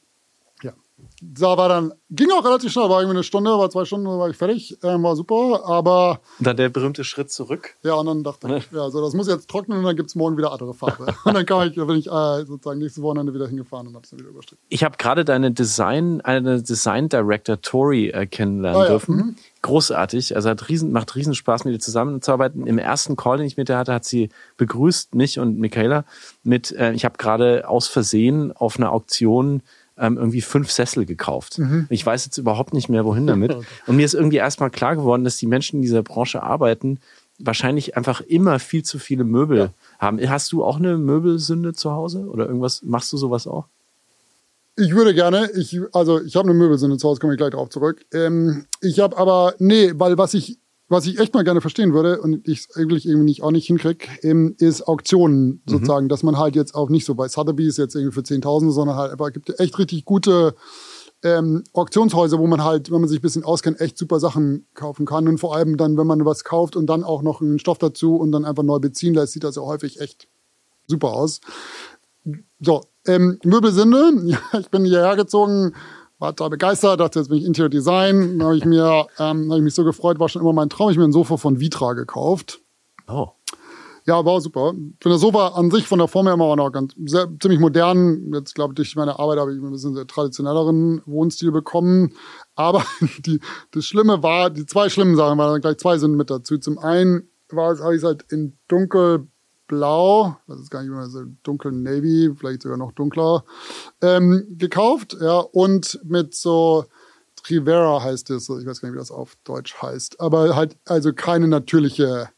Speaker 2: da war dann, ging auch relativ schnell, war irgendwie eine Stunde, war zwei Stunden, war ich fertig, ähm, war super, aber
Speaker 1: Und dann der berühmte Schritt zurück.
Speaker 2: ja, und dann dachte ich, ja, so, das muss jetzt trocknen und dann gibt's morgen wieder andere Farbe. und dann kam ich, bin ich äh, sozusagen nächstes Wochenende wieder hingefahren und hab's dann wieder überstritten.
Speaker 1: Ich habe gerade deine Design, eine Design Director Tori äh, kennenlernen
Speaker 2: Ah, ja.
Speaker 1: dürfen.
Speaker 2: Mhm.
Speaker 1: Großartig. Also hat riesen, macht riesen Spaß, mit ihr zusammenzuarbeiten. Im ersten Call, den ich mit ihr hatte, hat sie begrüßt mich und Michaela mit, äh, ich habe gerade aus Versehen auf einer Auktion ähm, irgendwie fünf Sessel gekauft.
Speaker 2: Mhm.
Speaker 1: Ich weiß jetzt überhaupt nicht mehr, wohin damit. Und mir ist irgendwie erstmal klar geworden, dass die Menschen in dieser Branche arbeiten, wahrscheinlich einfach immer viel zu viele Möbel haben. Hast du auch eine Möbelsünde zu Hause oder irgendwas? Machst du sowas auch?
Speaker 2: Ich würde gerne, ich, also ich habe eine Möbelsinne zu Hause, komme ich gleich drauf zurück. Ähm, ich habe aber, nee, weil was ich, was ich echt mal gerne verstehen würde und ich eigentlich irgendwie nicht, auch nicht hinkrieg, ähm, ist Auktionen sozusagen, dass man halt jetzt auch nicht so bei Sotheby's jetzt irgendwie für 10.000, sondern halt, aber es gibt echt richtig gute ähm, Auktionshäuser, wo man halt, wenn man sich ein bisschen auskennt, echt super Sachen kaufen kann und vor allem dann, wenn man was kauft und dann auch noch einen Stoff dazu und dann einfach neu beziehen lässt, sieht das ja häufig echt super aus. so, ähm, Möbelsinne. Ja, ich bin hierher gezogen, war da begeistert, dachte, jetzt bin ich Interior Design. Dann habe ich mir, ähm, hab ich mich so gefreut, war schon immer mein Traum. Ich habe mir ein Sofa von Vitra gekauft.
Speaker 1: Oh.
Speaker 2: Ja, war super. Für das Sofa an sich von der Form her immer noch ganz sehr, ziemlich modern. Jetzt glaube ich, durch meine Arbeit habe ich ein bisschen sehr traditionelleren Wohnstil bekommen. Aber die, das Schlimme war, die zwei schlimmen Sachen waren gleich zwei sind mit dazu. Zum einen war es, habe ich es halt in dunkelblau, das ist gar nicht mehr so dunkel Navy, vielleicht sogar noch dunkler, ähm, gekauft. Ja, und mit so Trivera heißt es, ich weiß gar nicht, wie das auf Deutsch heißt, aber halt also keine natürliche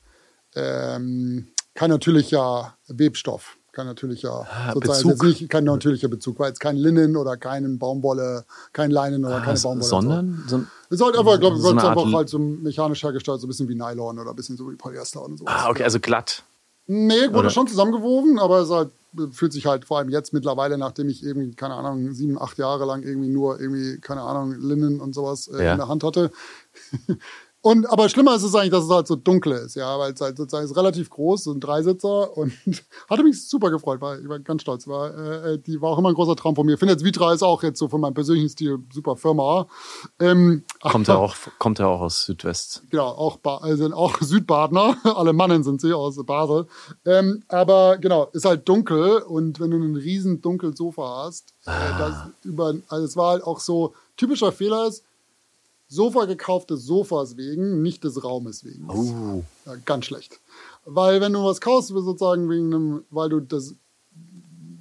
Speaker 2: ähm, kein natürlicher Webstoff, kein natürlicher
Speaker 1: Ah,
Speaker 2: sozusagen
Speaker 1: Bezug.
Speaker 2: nicht kein natürlicher Bezug, war jetzt kein Linnen oder kein Baumwolle, kein Leinen oder keine
Speaker 1: Ah,
Speaker 2: Baumwolle.
Speaker 1: sondern so,
Speaker 2: Es ist halt einfach, glaube ich,
Speaker 1: so
Speaker 2: einfach halt so mechanisch hergestellt, so ein bisschen wie Nylon oder ein bisschen so wie Polyester und so.
Speaker 1: ah, okay, also glatt.
Speaker 2: Nee, wurde
Speaker 1: Oder?
Speaker 2: schon zusammengewoben, aber es halt, fühlt sich halt vor allem jetzt mittlerweile, nachdem ich irgendwie, keine Ahnung, sieben, acht Jahre lang irgendwie nur irgendwie, keine Ahnung, Linnen und sowas äh,
Speaker 1: Ja.
Speaker 2: in der Hand hatte. Und, aber schlimmer ist es eigentlich, dass es halt so dunkel ist, ja, weil es halt sozusagen ist relativ groß, so ein Dreisitzer und hatte mich super gefreut, war, ich war ganz stolz, war, äh, die war auch immer ein großer Traum von mir. Ich finde jetzt Vitra ist auch jetzt so von meinem persönlichen Stil super Firma. Ähm,
Speaker 1: Kommt er auch, kommt er auch aus Südwest.
Speaker 2: Genau, auch, also auch Südbadener, alle Mannen sind sie aus Basel. Ähm, aber genau, ist halt dunkel und wenn du einen riesen dunkel Sofa hast, äh, das über, also es war halt auch so, typischer Fehler ist, Sofa gekauft des Sofas wegen, nicht des Raumes wegen.
Speaker 1: Oh.
Speaker 2: Ja, ganz schlecht. Weil wenn du was kaufst, sozusagen wegen einem, weil du das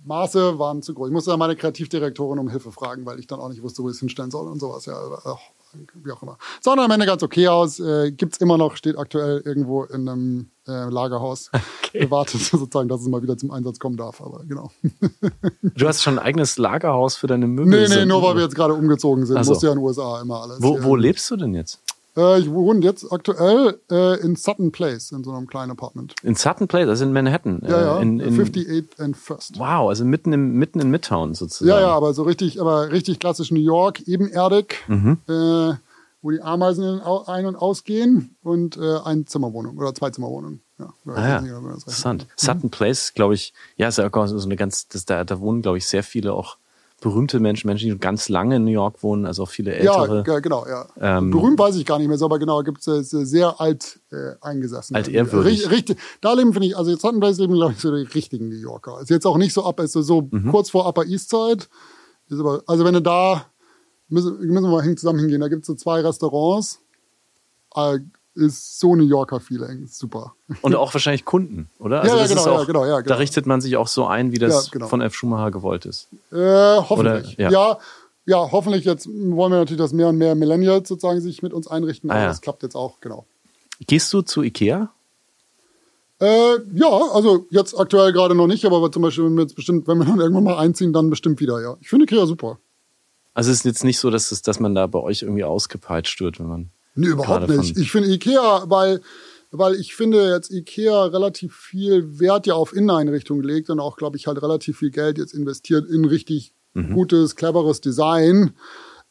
Speaker 2: Maße waren zu groß. Ich musste dann meine Kreativdirektorin um Hilfe fragen, weil ich dann auch nicht wusste, wo ich es hinstellen soll und sowas. Ja, wie auch immer. Sah dann am Ende ganz okay aus. Äh, gibt's immer noch, steht aktuell irgendwo in einem äh, Lagerhaus. Wartet sozusagen, dass es mal wieder zum Einsatz kommen darf. Aber genau.
Speaker 1: Du hast schon ein eigenes Lagerhaus für deine Möbel.
Speaker 2: Nee, nee, nur weil wir jetzt gerade umgezogen sind.
Speaker 1: Ach so.
Speaker 2: Musste ja in den USA immer alles.
Speaker 1: Wo, wo lebst du denn jetzt?
Speaker 2: Äh, ich wohne jetzt aktuell äh, in Sutton Place, in so einem kleinen Apartment.
Speaker 1: In Sutton Place, also in Manhattan.
Speaker 2: Ja, ja.
Speaker 1: Äh, in, in,
Speaker 2: 58 and First.
Speaker 1: Wow, also mitten, im, mitten in Midtown sozusagen.
Speaker 2: Ja, ja, aber so richtig, aber richtig klassisch New York, ebenerdig,
Speaker 1: Mhm.
Speaker 2: äh, wo die Ameisen ein- und ausgehen und äh, ein Zimmerwohnung oder zwei Zimmerwohnungen. Ja,
Speaker 1: Ah, ja.
Speaker 2: nicht,
Speaker 1: Interessant.
Speaker 2: rechnet.
Speaker 1: Sutton Place, glaube ich, ja, ist ja auch so eine ganz, das, da, da wohnen, glaube ich, sehr viele auch berühmte Menschen, Menschen, die ganz lange in New York wohnen, also auch viele
Speaker 2: Ja,
Speaker 1: ältere.
Speaker 2: ge- genau, ja.
Speaker 1: Ähm,
Speaker 2: Berühmt weiß ich gar nicht mehr so, aber genau, gibt es sehr alt äh, eingesessen. Ri- Richtig, da leben, finde ich, also jetzt Sutton Place leben, glaube ich, so die richtigen New Yorker. Ist jetzt auch nicht so ab, ist so, so
Speaker 1: Mhm.
Speaker 2: kurz vor Upper East Side. Aber, also wenn du da, müssen, müssen wir mal hin, zusammen hingehen, da gibt es so zwei Restaurants. Äh, ist so New Yorker Feeling, super.
Speaker 1: Und auch wahrscheinlich Kunden, oder?
Speaker 2: Ja, ja,
Speaker 1: das
Speaker 2: genau,
Speaker 1: auch,
Speaker 2: ja, genau, ja,
Speaker 1: Da
Speaker 2: genau.
Speaker 1: richtet man sich auch so ein, wie das
Speaker 2: Ja, genau.
Speaker 1: von F. Schumacher gewollt ist.
Speaker 2: Äh, hoffentlich.
Speaker 1: Oder- ja.
Speaker 2: ja. ja. hoffentlich. Jetzt wollen wir natürlich, dass mehr und mehr Millennials sozusagen sich mit uns einrichten.
Speaker 1: Ah,
Speaker 2: aber
Speaker 1: ja.
Speaker 2: das klappt jetzt auch, genau.
Speaker 1: Gehst du zu Ikea?
Speaker 2: Äh, ja, also jetzt aktuell gerade noch nicht, aber zum Beispiel, wenn wir jetzt bestimmt, wenn wir dann irgendwann mal einziehen, dann bestimmt wieder, ja. Ich finde Ikea super.
Speaker 1: Also es ist jetzt nicht so, dass, es, dass man da bei euch irgendwie ausgepeitscht wird, wenn man.
Speaker 2: Nee, überhaupt nicht. Ich finde Ikea, weil, weil ich finde jetzt Ikea relativ viel Wert ja auf Inneneinrichtungen legt und auch, glaube ich, halt relativ viel Geld jetzt investiert in richtig
Speaker 1: Mhm.
Speaker 2: gutes, cleveres Design.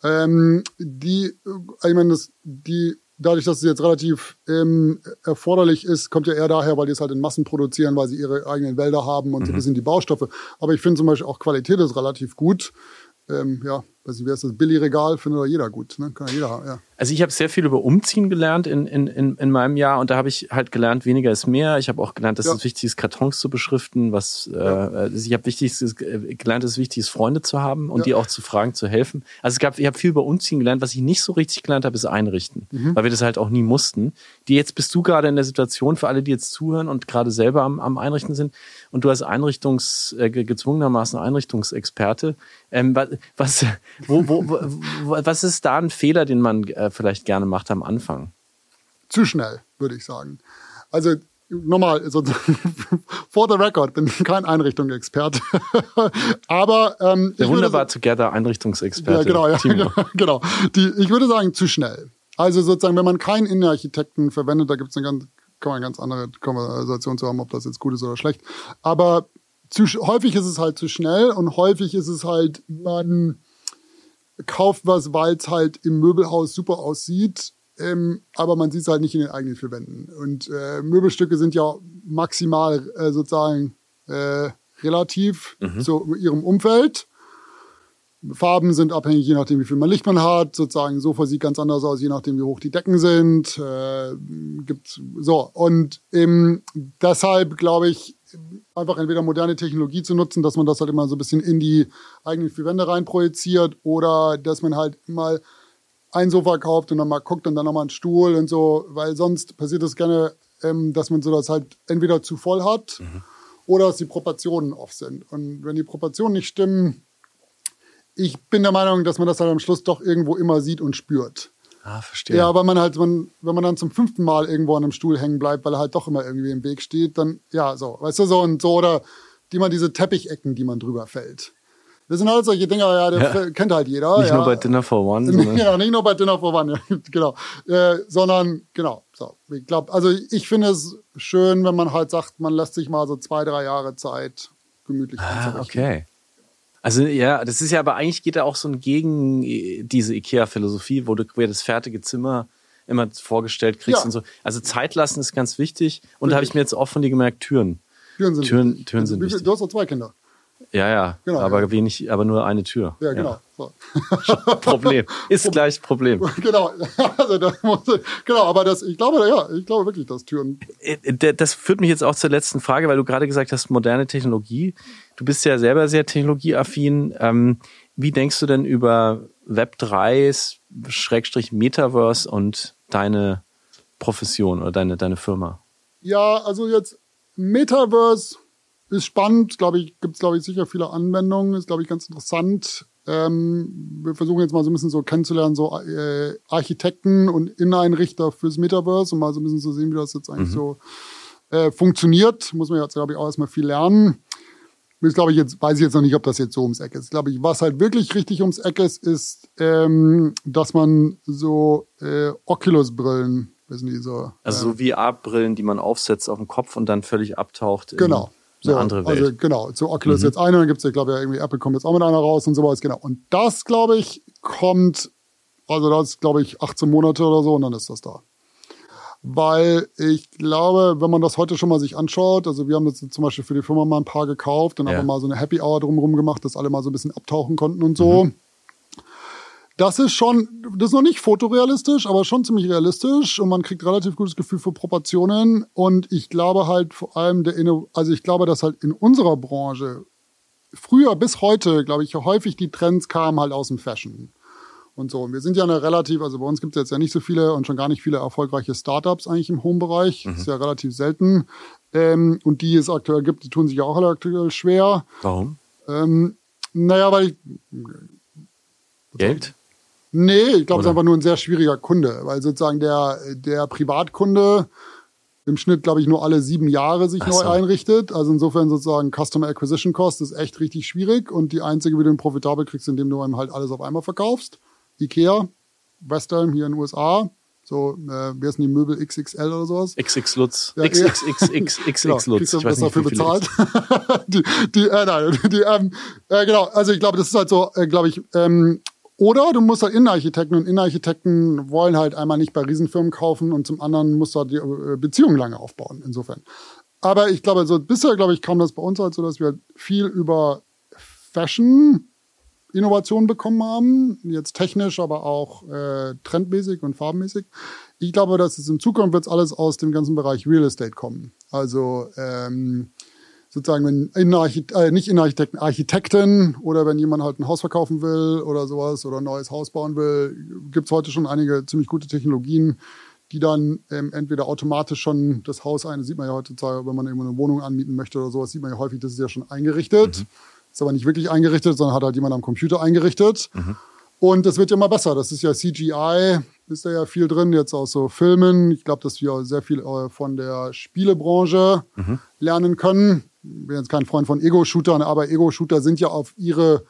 Speaker 2: Ähm, die, äh, ich meine, das, die, dadurch, dass es jetzt relativ ähm, erforderlich ist, kommt ja eher daher, weil die es halt in Massen produzieren, weil sie ihre eigenen Wälder haben und so ein bisschen die Baustoffe. Aber ich finde zum Beispiel auch Qualität ist relativ gut. Ähm, ja, weiß nicht, wer ist das? Billy-Regal findet doch jeder gut, ne? Kann ja jeder ja.
Speaker 1: Also ich habe sehr viel über Umziehen gelernt in, in, in, in meinem Jahr und da habe ich halt gelernt, weniger ist mehr. Ich habe auch gelernt, dass
Speaker 2: Ja.
Speaker 1: es wichtig ist, Kartons zu beschriften. Was äh, also ich habe wichtig ist, äh, gelernt, dass es wichtig ist, Freunde zu haben und
Speaker 2: Ja.
Speaker 1: die auch zu fragen, zu helfen. Also es gab, ich habe viel über Umziehen gelernt. Was ich nicht so richtig gelernt habe, ist einrichten,
Speaker 2: Mhm.
Speaker 1: weil wir das halt auch nie mussten. Die jetzt bist du gerade in der Situation für alle, die jetzt zuhören und gerade selber am, am Einrichten sind und du als Einrichtungs äh, ge- gezwungenermaßen Einrichtungsexperte. Ähm, wa- was, wo, wo, wo, was ist da ein Fehler, den man äh, vielleicht gerne macht am Anfang?
Speaker 2: zu schnell, würde ich sagen. Also nochmal, so, for the record, bin kein Einrichtungsexperte. Aber ähm,
Speaker 1: Der
Speaker 2: ich würde
Speaker 1: wunderbar
Speaker 2: sa-
Speaker 1: Together Einrichtungsexperte.
Speaker 2: ja, genau, ja,
Speaker 1: Timo.
Speaker 2: genau. Die, ich würde sagen, zu schnell. Also sozusagen, wenn man keinen Innenarchitekten verwendet, da gibt es eine ganz, kann man eine ganz andere Konversation zu haben, ob das jetzt gut ist oder schlecht. Aber zu, häufig ist es halt zu schnell und häufig ist es halt, man kauft was, weil es halt im Möbelhaus super aussieht, ähm, aber man sieht es halt nicht in den eigenen vier Wänden. Und äh, Möbelstücke sind ja maximal äh, sozusagen äh, relativ zu ihrem Umfeld. Farben sind abhängig, je nachdem, wie viel man Licht man hat. Sozusagen, Sofa sieht ganz anders aus, je nachdem, wie hoch die Decken sind. Äh, gibt so und ähm, deshalb glaube ich, einfach entweder moderne Technologie zu nutzen, dass man das halt immer so ein bisschen in die eigenen vier Wände rein projiziert oder dass man halt mal ein Sofa kauft und dann mal guckt und dann nochmal einen Stuhl und so, weil sonst passiert es gerne, ähm, dass man so das halt entweder zu voll hat oder dass die Proportionen off sind. Und wenn die Proportionen nicht stimmen, ich bin der Meinung, dass man das halt am Schluss doch irgendwo immer sieht und spürt.
Speaker 1: Ah, verstehe.
Speaker 2: Ja, weil man halt, man, wenn man dann zum fünften Mal irgendwo an einem Stuhl hängen bleibt, weil er halt doch immer irgendwie im Weg steht, dann, ja, so, weißt du, so und so, oder die man diese Teppichecken, die man drüber fällt. Das sind halt solche Dinger, ja, das
Speaker 1: Ja.
Speaker 2: kennt halt jeder.
Speaker 1: Nicht
Speaker 2: ja.
Speaker 1: nur bei Dinner for One, sondern
Speaker 2: Ja, nicht nur bei Dinner for One, ja, genau. Äh, sondern, genau, so. Ich glaube, also ich finde es schön, wenn man halt sagt, man lässt sich mal so zwei, drei Jahre Zeit gemütlich
Speaker 1: Ah, okay. Also ja, das ist ja aber eigentlich geht da auch so ein gegen äh, diese IKEA-Philosophie, wo du das fertige Zimmer immer vorgestellt kriegst
Speaker 2: Ja.
Speaker 1: und so. Also Zeit lassen ist ganz wichtig. Und da habe ich mir jetzt auch von dir gemerkt, Türen.
Speaker 2: Türen sind,
Speaker 1: Türen-
Speaker 2: wichtig.
Speaker 1: Türen sind
Speaker 2: Wie viel-
Speaker 1: wichtig.
Speaker 2: Du hast doch zwei Kinder.
Speaker 1: Ja, ja.
Speaker 2: Genau,
Speaker 1: aber
Speaker 2: ja.
Speaker 1: wenig, aber nur eine Tür.
Speaker 2: Ja, genau. So.
Speaker 1: Problem. Ist gleich Problem.
Speaker 2: genau. Also da muss, genau, aber das, ich glaube, ja, ich glaube wirklich, dass Türen.
Speaker 1: Äh, d- Das führt mich jetzt auch zur letzten Frage, weil du gerade gesagt hast, moderne Technologie. Du bist ja selber sehr technologieaffin. Ähm, wie denkst du denn über Web 3, Schrägstrich Metaverse und deine Profession oder deine, deine Firma?
Speaker 2: Ja, also jetzt Metaverse ist spannend, glaube ich, gibt es, glaube ich, sicher viele Anwendungen, ist, glaube ich, ganz interessant. Ähm, wir versuchen jetzt mal so ein bisschen so kennenzulernen, so äh, Architekten und Inneneinrichter fürs Metaverse und mal so ein bisschen zu sehen, wie das jetzt eigentlich so äh, funktioniert. Muss man jetzt, glaube ich, auch erstmal viel lernen. Das glaube ich jetzt, weiß ich jetzt noch nicht, ob das jetzt so ums Eck ist. Glaube ich, was halt wirklich richtig ums Eck ist, ist, ähm, dass man so äh, Oculus-Brillen, wissen die so.
Speaker 1: Also so VR-Brillen, die man aufsetzt auf dem Kopf und dann völlig abtaucht in
Speaker 2: Genau.
Speaker 1: eine andere Welt. Mhm.
Speaker 2: Also genau, zu Oculus jetzt eine, dann gibt's ja, glaube ich, irgendwie Apple kommt jetzt auch mit einer raus und sowas, genau. Und das, glaube ich, kommt, also das ist, glaube ich, 18 Monate oder so und dann ist das da. Weil ich glaube, wenn man das heute schon mal sich anschaut, also wir haben jetzt zum Beispiel für die Firma mal ein paar gekauft und
Speaker 1: Ja.
Speaker 2: haben mal so eine Happy Hour drumherum gemacht, dass alle mal so ein bisschen abtauchen konnten und so.
Speaker 1: Mhm.
Speaker 2: Das ist schon, das ist noch nicht fotorealistisch, aber schon ziemlich realistisch und man kriegt relativ gutes Gefühl für Proportionen. Und ich glaube halt vor allem der also ich glaube, dass halt in unserer Branche früher bis heute, glaube ich, häufig die Trends kamen halt aus dem Fashion. Und so. Und wir sind ja eine relativ, also bei uns gibt es jetzt ja nicht so viele und schon gar nicht viele erfolgreiche Startups eigentlich im Home-Bereich. Ist ja relativ selten. Ähm, und die es aktuell gibt, die tun sich ja auch alle aktuell schwer.
Speaker 1: Warum?
Speaker 2: Ähm, naja, weil ich,
Speaker 1: Geld?
Speaker 2: Nee, ich glaube, es ist einfach nur ein sehr schwieriger Kunde, weil sozusagen der, der Privatkunde im Schnitt, glaube ich, nur alle sieben Jahre sich
Speaker 1: Ach
Speaker 2: neu
Speaker 1: so.
Speaker 2: einrichtet. Also insofern sozusagen Customer Acquisition Cost ist echt richtig schwierig und die einzige, wie du ihn profitabel kriegst, indem du ihm halt alles auf einmal verkaufst. Ikea, Western hier in den USA, so, äh, wie heißen die Möbel XXL oder sowas?
Speaker 1: XX Lutz.
Speaker 2: Ja,
Speaker 1: XXXXX
Speaker 2: Genau,
Speaker 1: Lutz. Ich weiß nicht,
Speaker 2: dafür bezahlt. die, die, äh, nein, die, ähm, äh, genau, also ich glaube, das ist halt so, äh, glaube ich, ähm, oder du musst halt Innenarchitekten und Innenarchitekten wollen halt einmal nicht bei Riesenfirmen kaufen und zum anderen musst du halt die äh, Beziehungen lange aufbauen, insofern. Aber ich glaube, so bisher, glaube ich, kam das bei uns halt so, dass wir halt viel über Fashion Innovationen bekommen haben, jetzt technisch, aber auch äh, trendmäßig und farbenmäßig. Ich glaube, dass es in Zukunft wird alles aus dem ganzen Bereich Real Estate kommen. Also ähm, sozusagen, wenn Innenarchit äh, nicht Innenarchitekten, Architekten oder wenn jemand halt ein Haus verkaufen will oder sowas oder ein neues Haus bauen will, gibt's heute schon einige ziemlich gute Technologien, die dann ähm, entweder automatisch schon das Haus ein, das sieht man ja heutzutage, wenn man irgendwo eine Wohnung anmieten möchte oder sowas, sieht man ja häufig, das ist ja schon eingerichtet. Ist aber nicht wirklich eingerichtet, sondern hat halt jemand am Computer eingerichtet. Und das wird ja immer besser. Das ist ja CGI, ist da ja viel drin, jetzt aus so Filmen. Ich glaube, dass wir sehr viel äh, von der Spielebranche lernen können. Ich bin jetzt kein Freund von Ego-Shootern, aber Ego-Shooter sind ja auf ihre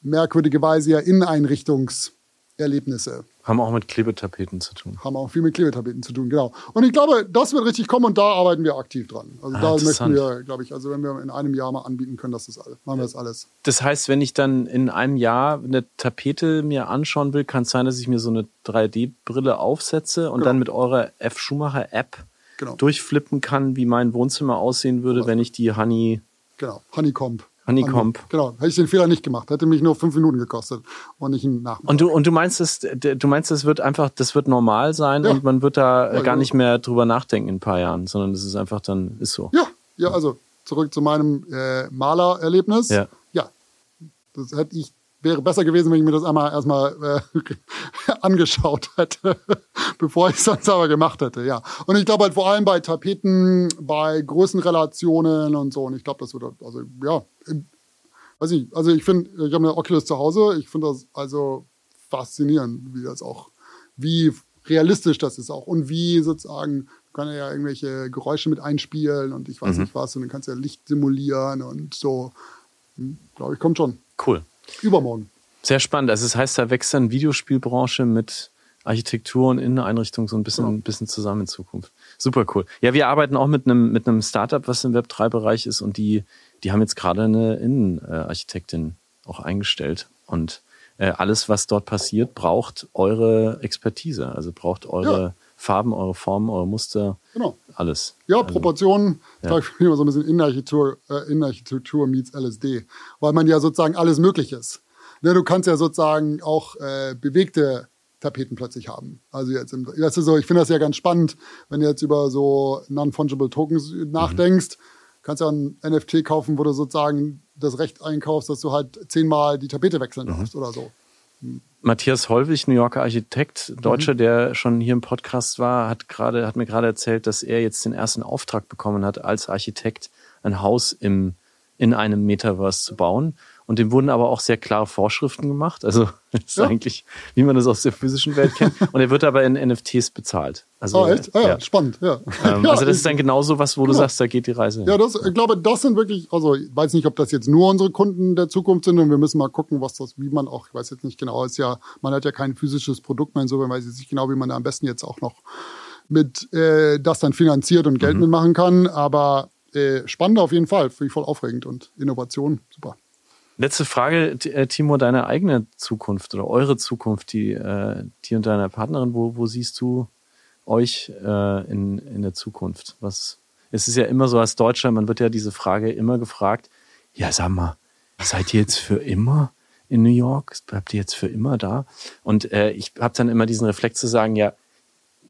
Speaker 2: merkwürdige Weise ja Inneneinrichtungserlebnisse.
Speaker 1: Haben auch mit Klebetapeten zu tun.
Speaker 2: Haben auch viel mit Klebetapeten zu tun, genau. Und ich glaube, das wird richtig kommen und da arbeiten wir aktiv dran. Also
Speaker 1: Ah,
Speaker 2: da möchten wir, glaube ich, also wenn wir in einem Jahr mal anbieten können, dass das alles, machen wir das alles.
Speaker 1: Das heißt, wenn ich dann in einem Jahr eine Tapete mir anschauen will, kann es sein, dass ich mir so eine 3D-Brille aufsetze und
Speaker 2: Genau.
Speaker 1: dann mit eurer F. Schumacher-App
Speaker 2: Genau.
Speaker 1: durchflippen kann, wie mein Wohnzimmer aussehen würde, wenn ich die Honey
Speaker 2: Genau, Honeycomb.
Speaker 1: Honeycomb.
Speaker 2: Genau, hätte ich den Fehler nicht gemacht. Hätte mich nur fünf Minuten gekostet und nicht ein Nachmittag.
Speaker 1: Und du, und du meinst, es, du meinst, es wird einfach, das wird normal sein
Speaker 2: Ja.
Speaker 1: und man wird da
Speaker 2: Ja,
Speaker 1: gar nicht mehr drüber nachdenken in ein paar Jahren, sondern es ist einfach dann, ist so.
Speaker 2: Ja, ja, also zurück zu meinem äh, Malererlebnis.
Speaker 1: Ja.
Speaker 2: ja, das hätte ich wäre besser gewesen, wenn ich mir das einmal erstmal äh, angeschaut hätte, bevor ich es dann selber gemacht hätte. Ja, und ich glaube halt vor allem bei Tapeten, bei Größenrelationen und so. Und ich glaube, das wird also ja, weiß ich. Also ich finde, ich habe eine Oculus zu Hause. Ich finde das also faszinierend, wie das auch, wie realistisch das ist auch und wie sozusagen kann er ja irgendwelche Geräusche mit einspielen und ich weiß nicht was und dann kannst du ja Licht simulieren und so. Hm, Glaube ich, kommt schon.
Speaker 1: Cool.
Speaker 2: Übermorgen.
Speaker 1: Sehr spannend. Also das heißt, da wächst dann Videospielbranche mit Architektur und Inneneinrichtung so ein bisschen,
Speaker 2: Genau.
Speaker 1: ein bisschen zusammen in Zukunft. Super cool. Ja, wir arbeiten auch mit einem, mit einem Startup, was im Web3-Bereich ist und die, die haben jetzt gerade eine Innenarchitektin auch eingestellt. Und äh, alles, was dort passiert, braucht eure Expertise. Also braucht eure
Speaker 2: Ja.
Speaker 1: Farben, eure Formen, eure Muster,
Speaker 2: Genau.
Speaker 1: alles.
Speaker 2: Ja,
Speaker 1: Also,
Speaker 2: Proportionen,
Speaker 1: ja.
Speaker 2: sag ich immer so ein bisschen Innenarchitektur, äh, Innenarchitektur meets LSD, weil man ja sozusagen alles möglich ist. Ne, du kannst ja sozusagen auch äh, bewegte Tapeten plötzlich haben. Also jetzt, im, das ist so, ich finde das ja ganz spannend, wenn du jetzt über so non-fungible Tokens nachdenkst, kannst ja ein NFT kaufen, wo du sozusagen das Recht einkaufst, dass du halt zehnmal die Tapete wechseln darfst oder so.
Speaker 1: Matthias Holwig, New Yorker Architekt, Deutscher,
Speaker 2: Mhm.
Speaker 1: der schon hier im Podcast war, hat gerade, hat mir gerade erzählt, dass er jetzt den ersten Auftrag bekommen hat, als Architekt ein Haus im, in einem Metaverse zu bauen. Und dem wurden aber auch sehr klare Vorschriften gemacht. Also das ist
Speaker 2: Ja.
Speaker 1: eigentlich, wie man das aus der physischen Welt kennt. Und er wird aber in NFTs bezahlt. Also,
Speaker 2: Ah, echt? Ah, ja, spannend, ja.
Speaker 1: Ähm,
Speaker 2: Ja,
Speaker 1: also das ist dann genauso was, wo du
Speaker 2: Genau.
Speaker 1: sagst, da geht die Reise hin.
Speaker 2: Ja, das, ich glaube, das sind wirklich, also ich weiß nicht, ob das jetzt nur unsere Kunden der Zukunft sind und wir müssen mal gucken, was das, wie man auch, ich weiß jetzt nicht genau, ist ja, man hat ja kein physisches Produkt mehr, insofern weiß ich jetzt nicht genau, wie man da am besten jetzt auch noch mit äh, das dann finanziert und
Speaker 1: Mhm.
Speaker 2: Geld mitmachen kann, aber äh, spannend auf jeden Fall, finde ich voll aufregend und Innovation, super.
Speaker 1: Letzte Frage, äh, Timo, deine eigene Zukunft oder eure Zukunft, die, äh, die und deiner Partnerin, wo, wo siehst du euch äh, in, in der Zukunft? Was, es ist ja immer so als Deutscher, man wird ja diese Frage immer gefragt, ja, sag mal, seid ihr jetzt für immer in New York? Bleibt ihr jetzt für immer da? Und äh, ich habe dann immer diesen Reflex zu sagen, ja,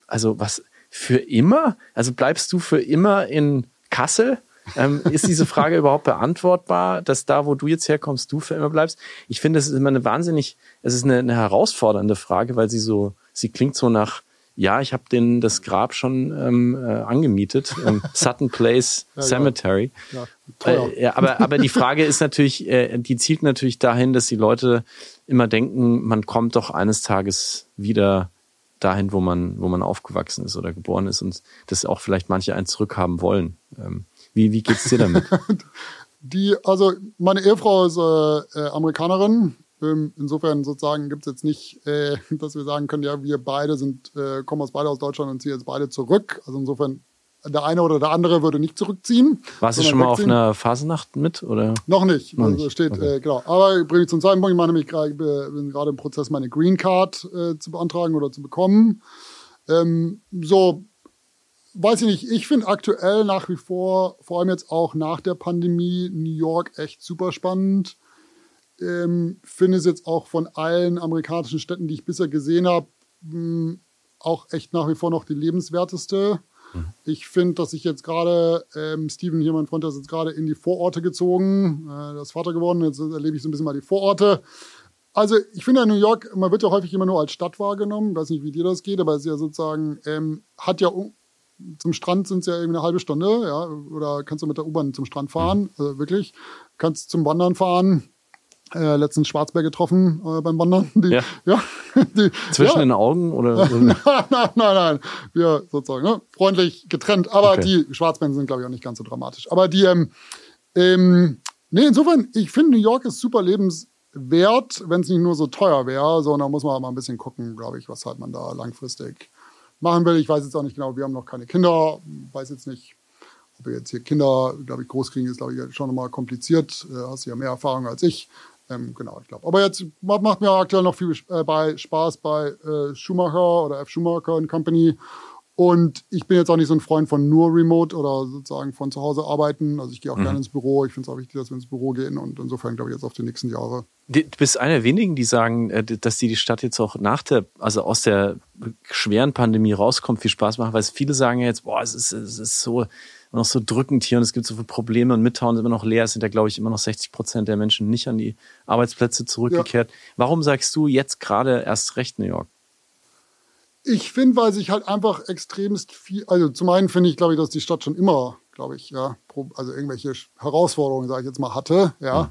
Speaker 1: also was, für immer? Also bleibst du für immer in Kassel? Ähm, ist diese Frage überhaupt beantwortbar, dass da, wo du jetzt herkommst, du für immer bleibst? Ich finde, es ist immer eine wahnsinnig, es ist eine, eine herausfordernde Frage, weil sie so, sie klingt so nach, ja, ich habe den das Grab schon ähm, äh, angemietet, im Sutton Place
Speaker 2: Ja.
Speaker 1: Cemetery.
Speaker 2: Ja.
Speaker 1: Äh, ja, aber, aber die Frage ist natürlich, äh, die zielt natürlich dahin, dass die Leute immer denken, man kommt doch eines Tages wieder dahin, wo man, wo man aufgewachsen ist oder geboren ist und das auch vielleicht manche einen zurückhaben wollen. Ähm, wie, wie geht's dir damit?
Speaker 2: Die, also meine Ehefrau ist äh, äh, Amerikanerin. Ähm, insofern sozusagen gibt es jetzt nicht, äh, dass wir sagen können, ja, wir beide sind, äh, kommen aus beide aus Deutschland und ziehen jetzt beide zurück. Also insofern, der eine oder der andere würde nicht zurückziehen.
Speaker 1: Warst du schon mal auf einer Phasenacht mit? Oder?
Speaker 2: Noch nicht.
Speaker 1: Noch
Speaker 2: also
Speaker 1: nicht.
Speaker 2: steht,
Speaker 1: Okay.
Speaker 2: äh, genau. Aber ich bringe zum zweiten Punkt, ich mache nämlich ich bin gerade im Prozess, meine Green Card äh, zu beantragen oder zu bekommen. Ähm, so, weiß ich nicht, ich finde aktuell nach wie vor, vor allem jetzt auch nach der Pandemie, New York echt super spannend. Ähm, finde es jetzt auch von allen amerikanischen Städten, die ich bisher gesehen habe, mh, auch echt nach wie vor noch die lebenswerteste. Ich finde, dass ich jetzt gerade, ähm, Steven hier, mein Freund, der ist jetzt gerade in die Vororte gezogen, äh, der ist Vater geworden, jetzt erlebe ich so ein bisschen mal die Vororte. Also ich finde ja New York, man wird ja häufig immer nur als Stadt wahrgenommen, ich weiß nicht, wie dir das geht, aber es ist ja sozusagen, ähm, hat ja zum Strand sind es ja irgendwie eine halbe Stunde, ja, oder kannst du mit der U-Bahn zum Strand fahren, also wirklich, kannst zum Wandern fahren. Äh, letztens Schwarzberg getroffen äh, beim Wandern. Die,
Speaker 1: Ja.
Speaker 2: ja die,
Speaker 1: Zwischen
Speaker 2: ja.
Speaker 1: den Augen oder?
Speaker 2: nein, nein, nein, nein. Wir sozusagen ne? freundlich getrennt. Aber
Speaker 1: Okay.
Speaker 2: die Schwarzbänder sind, glaube ich, auch nicht ganz so dramatisch. Aber die, ähm, ähm, nee, insofern, ich finde, New York ist super lebenswert, wenn es nicht nur so teuer wäre, sondern muss man mal ein bisschen gucken, glaube ich, was halt man da langfristig machen will. Ich weiß jetzt auch nicht genau, wir haben noch keine Kinder, weiß jetzt nicht, ob wir jetzt hier Kinder, glaube ich, großkriegen, ist, glaube ich, schon nochmal kompliziert. Äh, hast ja mehr Erfahrung als ich. Ähm, genau, ich glaube. Aber jetzt ma- macht mir aktuell noch viel äh, bei Spaß bei äh, Schumacher oder F. Schumacher Company. Und ich bin jetzt auch nicht so ein Freund von nur Remote oder sozusagen von zu Hause arbeiten. Also ich gehe auch mhm. gerne ins Büro. Ich finde es auch wichtig, dass wir ins Büro gehen und insofern glaube ich jetzt auf die nächsten Jahre.
Speaker 1: Du bist einer der wenigen, die sagen, äh, dass die die Stadt jetzt auch nach der, also aus der schweren Pandemie rauskommt, viel Spaß macht, weil viele sagen ja jetzt, boah, es ist, es ist so noch so drückend hier und es gibt so viele Probleme und Midtown ist immer noch leer. Es sind ja, glaube ich, immer noch 60 Prozent der Menschen nicht an die Arbeitsplätze zurückgekehrt. Ja. Warum sagst du jetzt gerade erst recht New York?
Speaker 2: Ich finde, weil sich halt einfach extremst viel, also zum einen finde ich, glaube ich, dass die Stadt schon immer, glaube ich, ja, also irgendwelche Herausforderungen, sage ich jetzt mal, hatte, ja.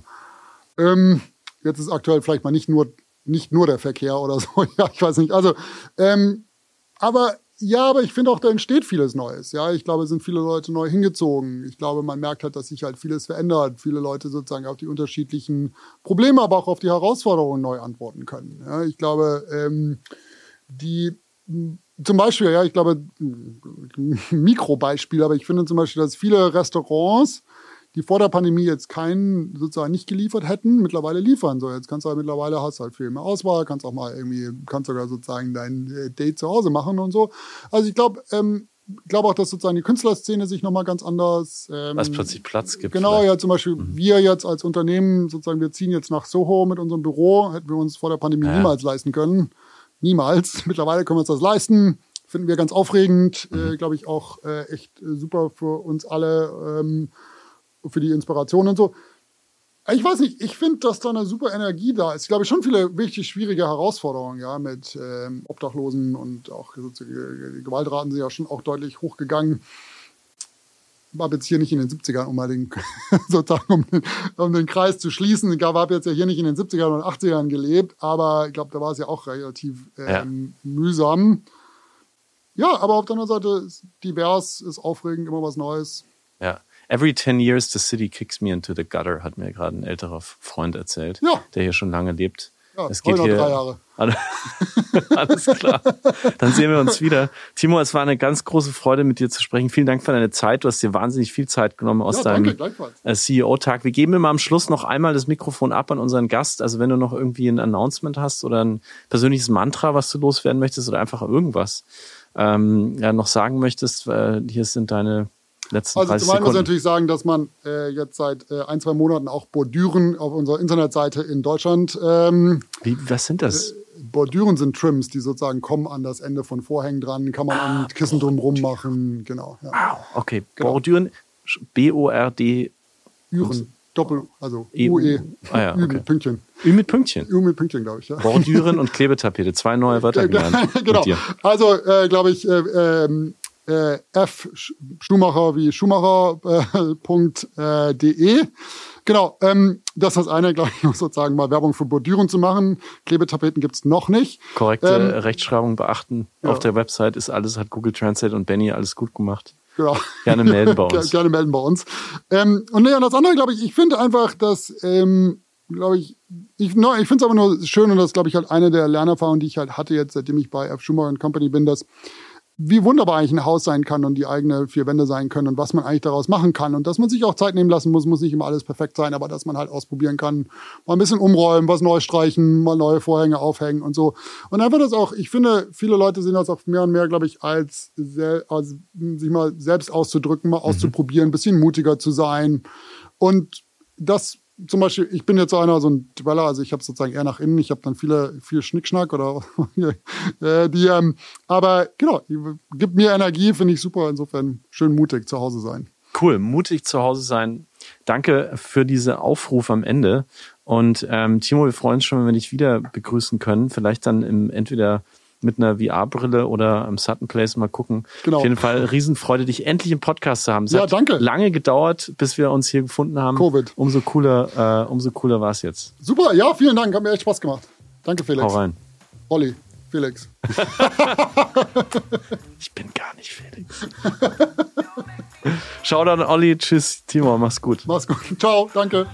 Speaker 2: Mhm. Ähm, jetzt ist aktuell vielleicht mal nicht nur, nicht nur der Verkehr oder so, ja, ich weiß nicht. Also, ähm, aber ja, aber ich finde auch, da entsteht vieles Neues. Ja, ich glaube, es sind viele Leute neu hingezogen. Ich glaube, man merkt halt, dass sich halt vieles verändert. Viele Leute sozusagen auf die unterschiedlichen Probleme, aber auch auf die Herausforderungen neu antworten können. Ja, ich glaube, ähm, die zum Beispiel, ja, ich glaube, Mikrobeispiel, aber ich finde zum Beispiel, dass viele Restaurants, die vor der Pandemie jetzt keinen sozusagen nicht geliefert hätten, mittlerweile liefern. So, jetzt kannst du halt mittlerweile hast halt viel mehr Auswahl, kannst auch mal irgendwie, kannst sogar sozusagen dein äh, Date zu Hause machen und so. Also ich glaube, ähm, ich glaube auch, dass sozusagen die Künstlerszene sich nochmal ganz anders.
Speaker 1: Ähm, Was plötzlich Platz gibt.
Speaker 2: Genau, vielleicht. ja, zum Beispiel mhm. wir jetzt als Unternehmen, sozusagen, wir ziehen jetzt nach Soho mit unserem Büro, hätten wir uns vor der Pandemie ja. niemals leisten können. Niemals. Mittlerweile können wir uns das leisten. Finden wir ganz aufregend, äh, mhm. äh, glaube ich, auch äh, echt äh, super für uns alle, ähm, für die Inspiration und so. Ich weiß nicht, ich finde, dass da eine super Energie da ist. Ich glaube, schon viele wirklich schwierige Herausforderungen, ja, mit ähm, Obdachlosen und auch die Gewaltraten sind ja schon auch deutlich hochgegangen war jetzt hier nicht in den 70ern, um mal den, sozusagen, um, um, den Kreis zu schließen. Ich habe jetzt ja hier nicht in den 70ern und 80ern gelebt, aber ich glaube, da war es ja auch relativ ähm, ja. mühsam. Ja, aber auf der anderen Seite ist divers, ist aufregend, immer was Neues.
Speaker 1: Ja. Every 10 years the city kicks me into the gutter, hat mir gerade ein älterer Freund erzählt,
Speaker 2: ja.
Speaker 1: der hier schon lange lebt.
Speaker 2: Ja, es geht hier. Drei Jahre.
Speaker 1: Alles klar. Dann sehen wir uns wieder. Timo, es war eine ganz große Freude, mit dir zu sprechen. Vielen Dank für deine Zeit. Du hast dir wahnsinnig viel Zeit genommen aus ja, deinem äh, CEO-Tag. Wir geben immer am Schluss noch einmal das Mikrofon ab an unseren Gast. Also wenn du noch irgendwie ein Announcement hast oder ein persönliches Mantra, was du loswerden möchtest oder einfach irgendwas ähm, ja, noch sagen möchtest, äh, hier sind deine letzten
Speaker 2: also 30 zum einen muss ich natürlich sagen, dass man äh, jetzt seit äh, ein, zwei Monaten auch Bordüren auf unserer Internetseite in Deutschland. Ähm,
Speaker 1: Wie, was sind das? Äh,
Speaker 2: Bordüren sind Trims, die sozusagen kommen an das Ende von Vorhängen dran, kann man ah, an Kissen drumherum machen. Genau.
Speaker 1: Ja. Wow, okay. Genau. Bordüren, B-O-R-D.
Speaker 2: Üren. Doppel, also e UE.
Speaker 1: Ah, ja,
Speaker 2: okay. Ü mit Pünktchen.
Speaker 1: Ü mit Pünktchen.
Speaker 2: Ü mit Pünktchen, glaube ich. Ja.
Speaker 1: Bordüren und Klebetapete, zwei neue Wörter gelernt.
Speaker 2: genau. Also, äh, glaube ich, äh, ähm, äh, F Schumacher wie Schumacher.de. Äh, äh genau, ähm, das ist das eine, glaube ich, sozusagen mal Werbung für Bordüren zu machen. Klebetapeten gibt's noch nicht.
Speaker 1: Korrekte ähm, Rechtschreibung beachten. Ja. Auf der Website ist alles, hat Google Translate und Benny alles gut gemacht.
Speaker 2: Genau.
Speaker 1: Gerne melden bei uns.
Speaker 2: Gerne melden bei uns. Ähm, und nee, und das andere, glaube ich, ich finde einfach, dass, ähm, glaube ich, ich, no, ich finde es aber nur schön und das, glaube ich, halt eine der Lernerfahrungen, die ich halt hatte jetzt, seitdem ich bei F. Schumacher Company bin, dass wie wunderbar eigentlich ein Haus sein kann und die eigene vier Wände sein können und was man eigentlich daraus machen kann und dass man sich auch Zeit nehmen lassen muss, muss nicht immer alles perfekt sein, aber dass man halt ausprobieren kann, mal ein bisschen umräumen, was neu streichen, mal neue Vorhänge aufhängen und so. Und einfach das auch, ich finde, viele Leute sehen das auch mehr und mehr, glaube ich, als, als sich mal selbst auszudrücken, mal mhm. auszuprobieren, ein bisschen mutiger zu sein und das zum Beispiel, ich bin jetzt einer, so ein Dweller, also ich habe sozusagen eher nach innen, ich habe dann viele, viel Schnickschnack oder äh, die, ähm, aber genau, gibt mir Energie, finde ich super, insofern schön mutig zu Hause sein.
Speaker 1: Cool, mutig zu Hause sein. Danke für diese Aufruf am Ende. Und ähm, Timo, wir freuen uns schon, wenn wir dich wieder begrüßen können. Vielleicht dann im entweder mit einer VR-Brille oder am Sutton Place mal gucken. Genau. Auf jeden Fall Riesenfreude, dich endlich im Podcast zu haben. Es
Speaker 2: ja, danke.
Speaker 1: Lange gedauert, bis wir uns hier gefunden haben.
Speaker 2: Covid.
Speaker 1: Umso cooler, äh, umso cooler war es jetzt.
Speaker 2: Super, ja, vielen Dank, hat mir echt Spaß gemacht. Danke, Felix.
Speaker 1: Hau rein.
Speaker 2: Olli, Felix.
Speaker 1: ich bin gar nicht Felix. Schau dann, Olli. Tschüss, Timo. Mach's gut.
Speaker 2: Mach's gut. Ciao, danke.